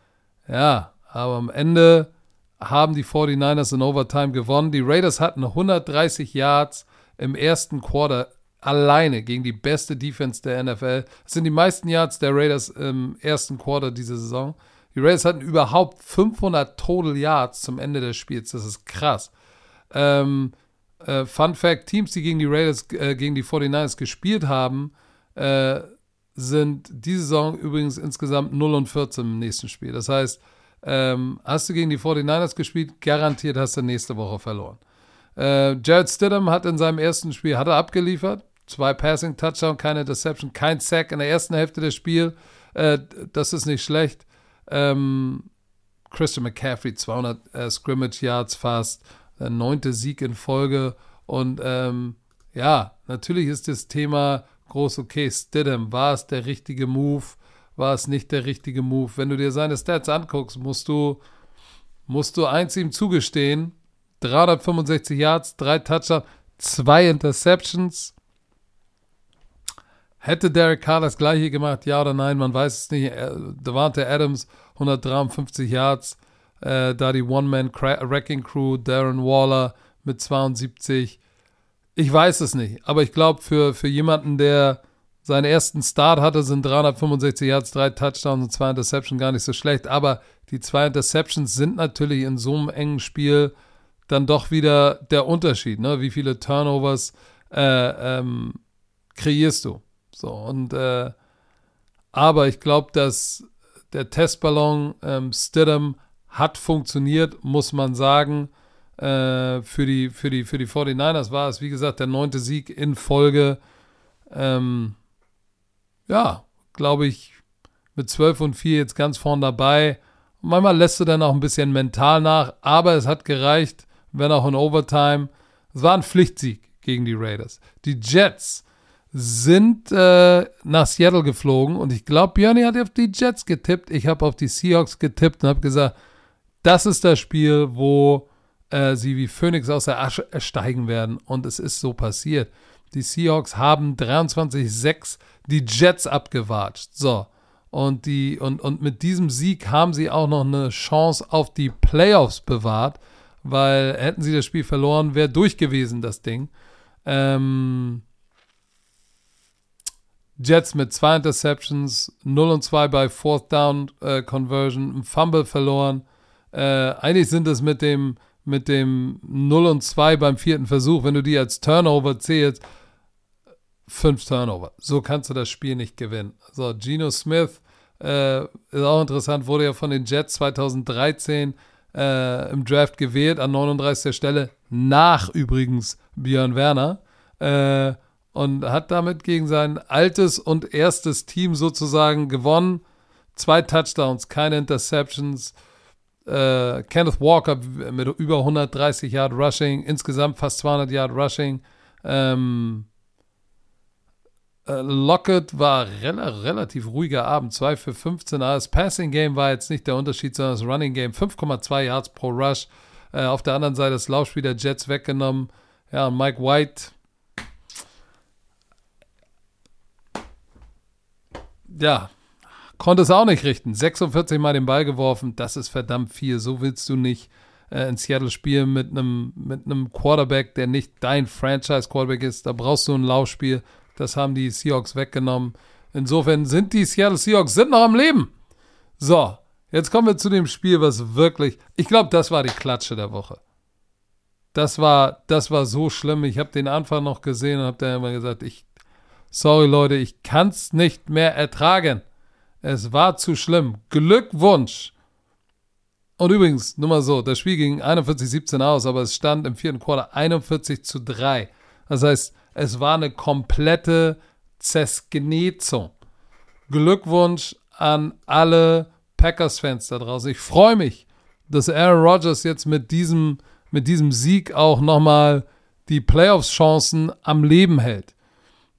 Ja, aber am Ende haben die 49ers in Overtime gewonnen. Die Raiders hatten 130 Yards im ersten Quarter alleine gegen die beste Defense der NFL. Das sind die meisten Yards der Raiders im ersten Quarter dieser Saison. Die Raiders hatten überhaupt 500 Total Yards zum Ende des Spiels. Das ist krass. Ähm, äh, Fun Fact: Teams, die gegen die Raiders, äh, gegen die 49ers gespielt haben, äh, sind diese Saison übrigens insgesamt 0 und 14 im nächsten Spiel. Das heißt, ähm, hast du gegen die 49ers gespielt, garantiert hast du nächste Woche verloren. Äh, Jared Stidham hat in seinem ersten Spiel hat er abgeliefert. Zwei Passing Touchdown, keine Deception, kein Sack in der ersten Hälfte des Spiels. Äh, das ist nicht schlecht. Ähm, Christian McCaffrey 200 äh, Scrimmage Yards fast, der neunte Sieg in Folge und ähm, ja, natürlich ist das Thema groß, okay, Stidham, war es der richtige Move? War es nicht der richtige Move? Wenn du dir seine Stats anguckst, musst du, musst du eins ihm zugestehen. 365 Yards, drei Touchdowns, zwei Interceptions. Hätte Derek Carr das gleiche gemacht, ja oder nein, man weiß es nicht. Äh, Devante Adams, 153 Yards. Äh, da die One-Man-Wrecking Crew, Darren Waller mit 72. Ich weiß es nicht, aber ich glaube, für, für jemanden, der seinen ersten Start hatte, sind 365 Yards, drei Touchdowns und zwei Interceptions gar nicht so schlecht. Aber die zwei Interceptions sind natürlich in so einem engen Spiel dann doch wieder der Unterschied. Ne? Wie viele Turnovers äh, ähm, kreierst du? So, und äh, aber ich glaube, dass der Testballon ähm, Stidham hat funktioniert, muss man sagen. Äh, für, die, für, die, für die 49ers war es, wie gesagt, der neunte Sieg in Folge. Ähm, ja, glaube ich, mit 12 und 4 jetzt ganz vorn dabei. manchmal lässt du dann auch ein bisschen mental nach, aber es hat gereicht, wenn auch in Overtime. Es war ein Pflichtsieg gegen die Raiders. Die Jets sind äh, nach Seattle geflogen und ich glaube, Björni hat auf die Jets getippt. Ich habe auf die Seahawks getippt und habe gesagt, das ist das Spiel, wo äh, sie wie Phoenix aus der Asche ersteigen werden. Und es ist so passiert. Die Seahawks haben 23-6 die Jets abgewatscht. So. Und, die, und, und mit diesem Sieg haben sie auch noch eine Chance auf die Playoffs bewahrt, weil hätten sie das Spiel verloren, wäre durch gewesen, das Ding. Ähm, Jets mit zwei Interceptions, 0 und 2 bei Fourth Down äh, Conversion, ein Fumble verloren. Äh, eigentlich sind es mit dem, mit dem 0 und 2 beim vierten Versuch, wenn du die als Turnover zählst, fünf Turnover. So kannst du das Spiel nicht gewinnen. So, Geno Smith äh, ist auch interessant, wurde ja von den Jets 2013 äh, im Draft gewählt, an 39. Stelle, nach übrigens Björn Werner. Äh, und hat damit gegen sein altes und erstes Team sozusagen gewonnen. Zwei Touchdowns, keine Interceptions. Äh, Kenneth Walker mit über 130 Yard Rushing, insgesamt fast 200 Yard Rushing. Ähm, äh, Lockett war rel relativ ruhiger Abend, 2 für 15. Das Passing Game war jetzt nicht der Unterschied, sondern das Running Game 5,2 Yards pro Rush. Äh, auf der anderen Seite das Laufspiel der Jets weggenommen. Ja, und Mike White ja, konnte es auch nicht richten. 46 Mal den Ball geworfen, das ist verdammt viel. So willst du nicht äh, in Seattle spielen mit einem mit Quarterback, der nicht dein Franchise-Quarterback ist. Da brauchst du ein Laufspiel. Das haben die Seahawks weggenommen. Insofern sind die Seattle Seahawks sind noch am Leben. So, jetzt kommen wir zu dem Spiel, was wirklich, ich glaube, das war die Klatsche der Woche. das war, das war so schlimm. Ich habe den Anfang noch gesehen und habe dann immer gesagt, ich, sorry Leute, ich kann es nicht mehr ertragen. Es war zu schlimm. Glückwunsch. Und übrigens, nur mal so, das Spiel ging 41-17 aus, aber es stand im vierten Quarter 41 zu 3. Das heißt, es war eine komplette Zesgenezung. Glückwunsch an alle Packers-Fans da draußen. Ich freue mich, dass Aaron Rodgers jetzt mit diesem, mit diesem Sieg auch nochmal die Playoffs-Chancen am Leben hält.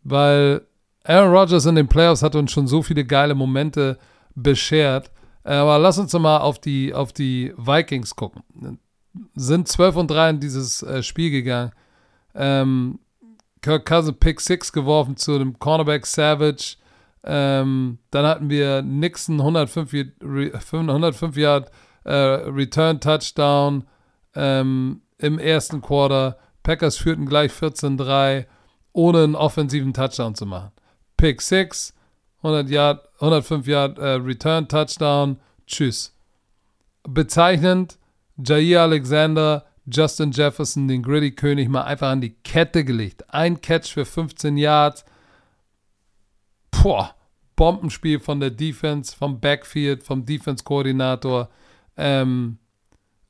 Weil Aaron Rodgers in den Playoffs hat uns schon so viele geile Momente beschert. Aber lass uns mal auf die, auf die Vikings gucken. Sind 12 und 3 in dieses äh, Spiel gegangen. Ähm, Kirk Cousins Pick 6 geworfen zu dem Cornerback Savage. Ähm, dann hatten wir Nixon 105, 105 Yard äh, Return Touchdown ähm, im ersten Quarter. Packers führten gleich 14-3, ohne einen offensiven Touchdown zu machen. Pick 6, 100 Yard, 105 Yard äh, Return Touchdown. Tschüss. Bezeichnend, Jair Alexander, Justin Jefferson, den Gritty König, mal einfach an die Kette gelegt. Ein Catch für 15 Yards. Boah, Bombenspiel von der Defense, vom Backfield, vom Defense-Koordinator. Ähm,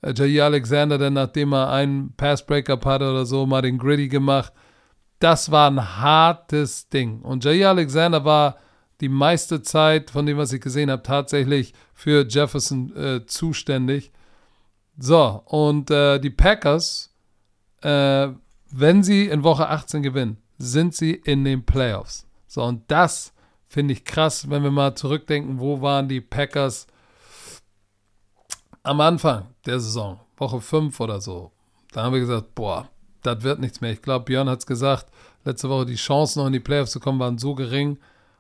Jair Alexander, dann nachdem er einen Pass-Breakup hatte oder so, mal den Gritty gemacht. Das war ein hartes Ding. Und Jair Alexander war die meiste Zeit, von dem, was ich gesehen habe, tatsächlich für Jefferson äh, zuständig. So, und äh, die Packers, äh, wenn sie in Woche 18 gewinnen, sind sie in den Playoffs. So, und das finde ich krass, wenn wir mal zurückdenken, wo waren die Packers am Anfang der Saison, Woche 5 oder so. Da haben wir gesagt, boah, das wird nichts mehr. Ich glaube, Björn hat es gesagt, letzte Woche die Chancen noch in die Playoffs zu kommen waren so gering.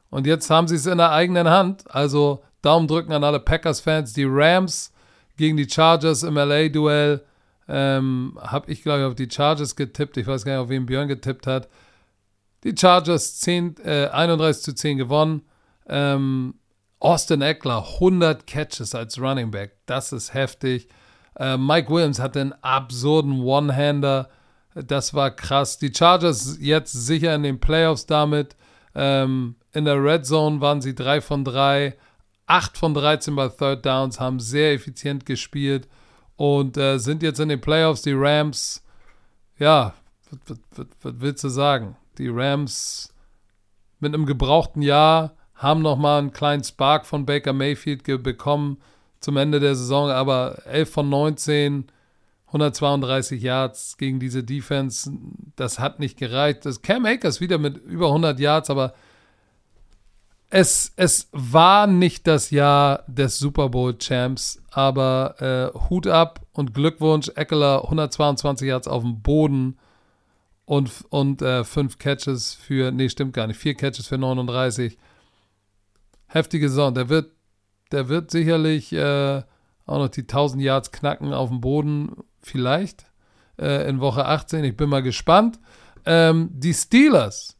Und jetzt haben sie es in der eigenen Hand. Also Daumen drücken an alle Packers-Fans. Die Rams gegen die Chargers im LA-Duell ähm, habe ich, glaube ich, auf die Chargers getippt. Ich weiß gar nicht, auf wen Björn getippt hat. Die Chargers 10, äh, 31 zu 10 gewonnen. Ähm, Austin Eckler 100 Catches als Running Back. Das ist heftig. Äh, Mike Williams hatte einen absurden One-Hander. Das war krass. Die Chargers jetzt sicher in den Playoffs damit. Ähm, in der Red Zone waren sie 3 von 3, 8 von 13 bei Third Downs, haben sehr effizient gespielt und äh, sind jetzt in den Playoffs. Die Rams, ja, was, was, willst du sagen? Die Rams mit einem gebrauchten Jahr haben nochmal einen kleinen Spark von Baker Mayfield bekommen zum Ende der Saison, aber 11 von 19, 132 Yards gegen diese Defense, das hat nicht gereicht. Das Cam Akers wieder mit über 100 Yards, aber es, es war nicht das Jahr des Super Bowl Champs, aber äh, Hut ab und Glückwunsch. Eckler 122 Yards auf dem Boden und, und äh, fünf Catches für, nee, stimmt gar nicht, vier Catches für 39. Heftige Saison. Der wird, der wird sicherlich äh, auch noch die 1000 Yards knacken auf dem Boden, vielleicht äh, in Woche 18. Ich bin mal gespannt. Ähm, die Steelers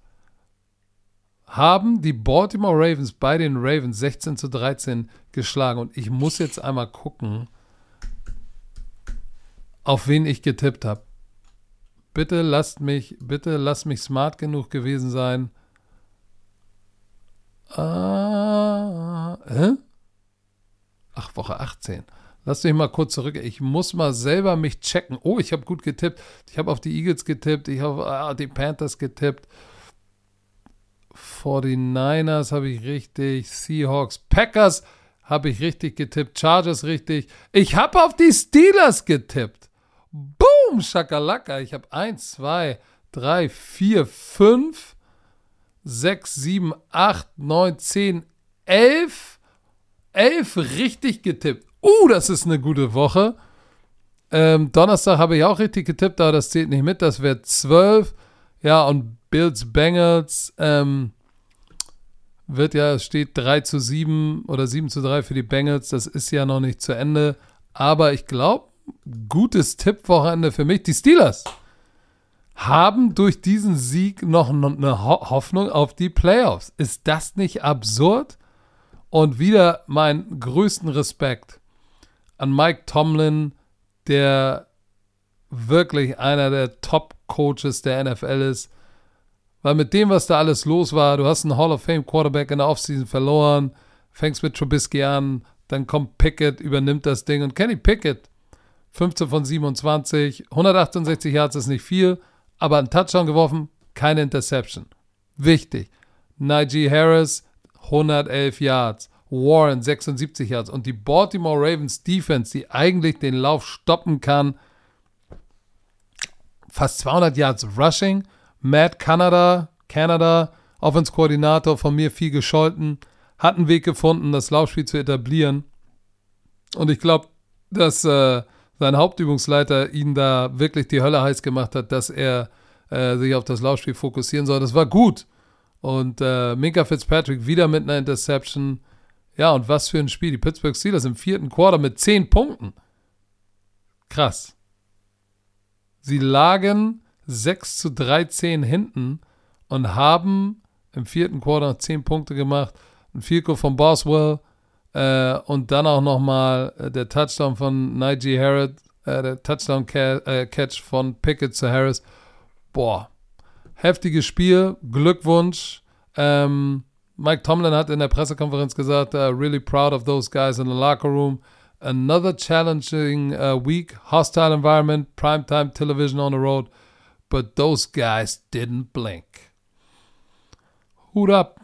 haben die Baltimore Ravens bei den Ravens 16 zu 13 geschlagen. Und ich muss jetzt einmal gucken, auf wen ich getippt habe. Bitte lasst mich, bitte lasst mich smart genug gewesen sein. Ah, hä? Ach, Woche 18. Lass mich mal kurz zurück. Ich muss mal selber mich checken. Oh, ich habe gut getippt. Ich habe auf die Eagles getippt. Ich habe ah, die Panthers getippt. 49ers habe ich richtig, Seahawks, Packers habe ich richtig getippt, Chargers richtig. Ich habe auf die Steelers getippt. Boom, Schakalaka. Ich habe 1, 2, 3, 4, 5, 6, 7, 8, 9, 10, 11. 11 richtig getippt. Uh, das ist eine gute Woche. Ähm, Donnerstag habe ich auch richtig getippt, aber das zählt nicht mit. Das wäre 12. Ja, und Bills Bengals ähm, wird ja, es steht 3 zu 7 oder 7 zu 3 für die Bengals. Das ist ja noch nicht zu Ende. Aber ich glaube, gutes Tippwochenende für mich. Die Steelers haben durch diesen Sieg noch eine Hoffnung auf die Playoffs. Ist das nicht absurd? Und wieder meinen größten Respekt an Mike Tomlin, der wirklich einer der Top-Coaches der NFL ist. Weil mit dem, was da alles los war, du hast einen Hall of Fame Quarterback in der Offseason verloren, fängst mit Trubisky an, dann kommt Pickett, übernimmt das Ding und Kenny Pickett, 15 von 27, 168 Yards ist nicht viel, aber ein Touchdown geworfen, keine Interception. Wichtig. Najee Harris, 111 Yards. Warren, 76 Yards. Und die Baltimore Ravens Defense, die eigentlich den Lauf stoppen kann, fast 200 Yards Rushing. Matt Canada, Canada, Offense-Koordinator, von mir viel gescholten, hat einen Weg gefunden, das Laufspiel zu etablieren. Und ich glaube, dass äh, sein Hauptübungsleiter ihn da wirklich die Hölle heiß gemacht hat, dass er äh, sich auf das Laufspiel fokussieren soll. Das war gut. Und äh, Minka Fitzpatrick wieder mit einer Interception. Ja, und was für ein Spiel. Die Pittsburgh Steelers im vierten Quarter mit 10 Punkten. Krass. Sie lagen 6 zu 13 hinten und haben im vierten Quarter noch 10 Punkte gemacht. Ein Goal von Boswell äh, und dann auch nochmal äh, der Touchdown von Najee Harris, äh, der Touchdown-Catch äh, von Pickett zu Harris. Boah, heftiges Spiel. Glückwunsch. Ähm, Mike Tomlin hat in der Pressekonferenz gesagt, uh, really proud of those guys in the locker room. Another challenging uh, week, hostile environment, primetime television on the road, but those guys didn't blink. Hut ab.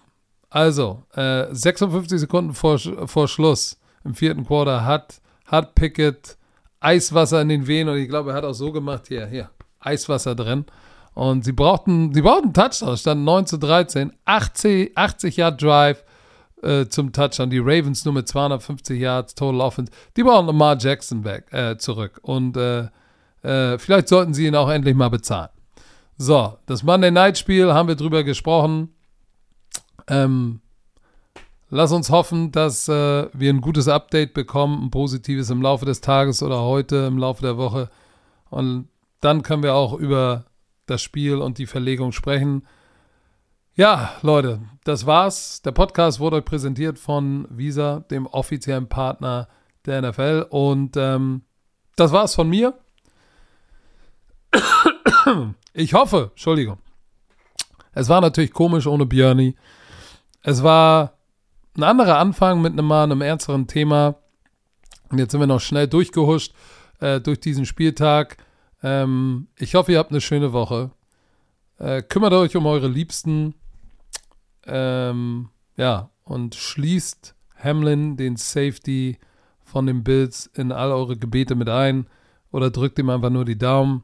Also, äh, 56 Sekunden vor, vor Schluss im vierten Quarter hat, hat Pickett Eiswasser in den Venen und ich glaube, er hat auch so gemacht, hier, hier, Eiswasser drin. Und sie brauchten, sie brauchten Touchdown, stand 9 zu 13, 80, 80 Yard Drive äh, zum Touchdown. Die Ravens nur mit 250 Yards Total Offense. Die brauchen Lamar Jackson weg, äh, zurück. Und äh, äh, vielleicht sollten sie ihn auch endlich mal bezahlen. So, das Monday Night Spiel haben wir drüber gesprochen. Ähm, lass uns hoffen, dass äh, wir ein gutes Update bekommen, ein positives im Laufe des Tages oder heute im Laufe der Woche. Und dann können wir auch über das Spiel und die Verlegung sprechen. Ja, Leute, das war's. Der Podcast wurde euch präsentiert von Visa, dem offiziellen Partner der NFL. Und ähm, das war's von mir. Ich hoffe, Entschuldigung. Es war natürlich komisch ohne Björni. Es war ein anderer Anfang mit einem, mal einem ernsteren Thema. Und jetzt sind wir noch schnell durchgehuscht äh, durch diesen Spieltag. Ähm, ich hoffe, ihr habt eine schöne Woche. Äh, kümmert euch um eure Liebsten. Ähm, ja, und schließt Hamlin, den Safety von den Bills, in all eure Gebete mit ein. Oder drückt ihm einfach nur die Daumen.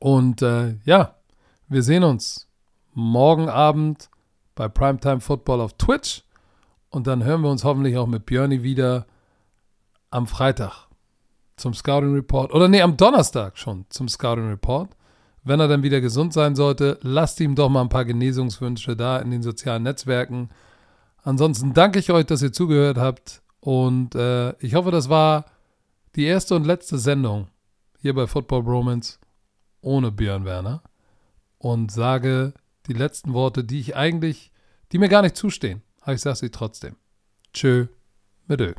Und äh, ja, wir sehen uns morgen Abend bei Primetime Football auf Twitch. Und dann hören wir uns hoffentlich auch mit Björni wieder am Freitag zum Scouting Report. Oder nee, am Donnerstag schon zum Scouting Report. Wenn er dann wieder gesund sein sollte, lasst ihm doch mal ein paar Genesungswünsche da in den sozialen Netzwerken. Ansonsten danke ich euch, dass ihr zugehört habt. Und äh, ich hoffe, das war die erste und letzte Sendung hier bei Football Bromance ohne Björn Werner. Und sage die letzten Worte, die ich eigentlich, die mir gar nicht zustehen. Aber ich sage sie trotzdem. Tschö, mit Ö.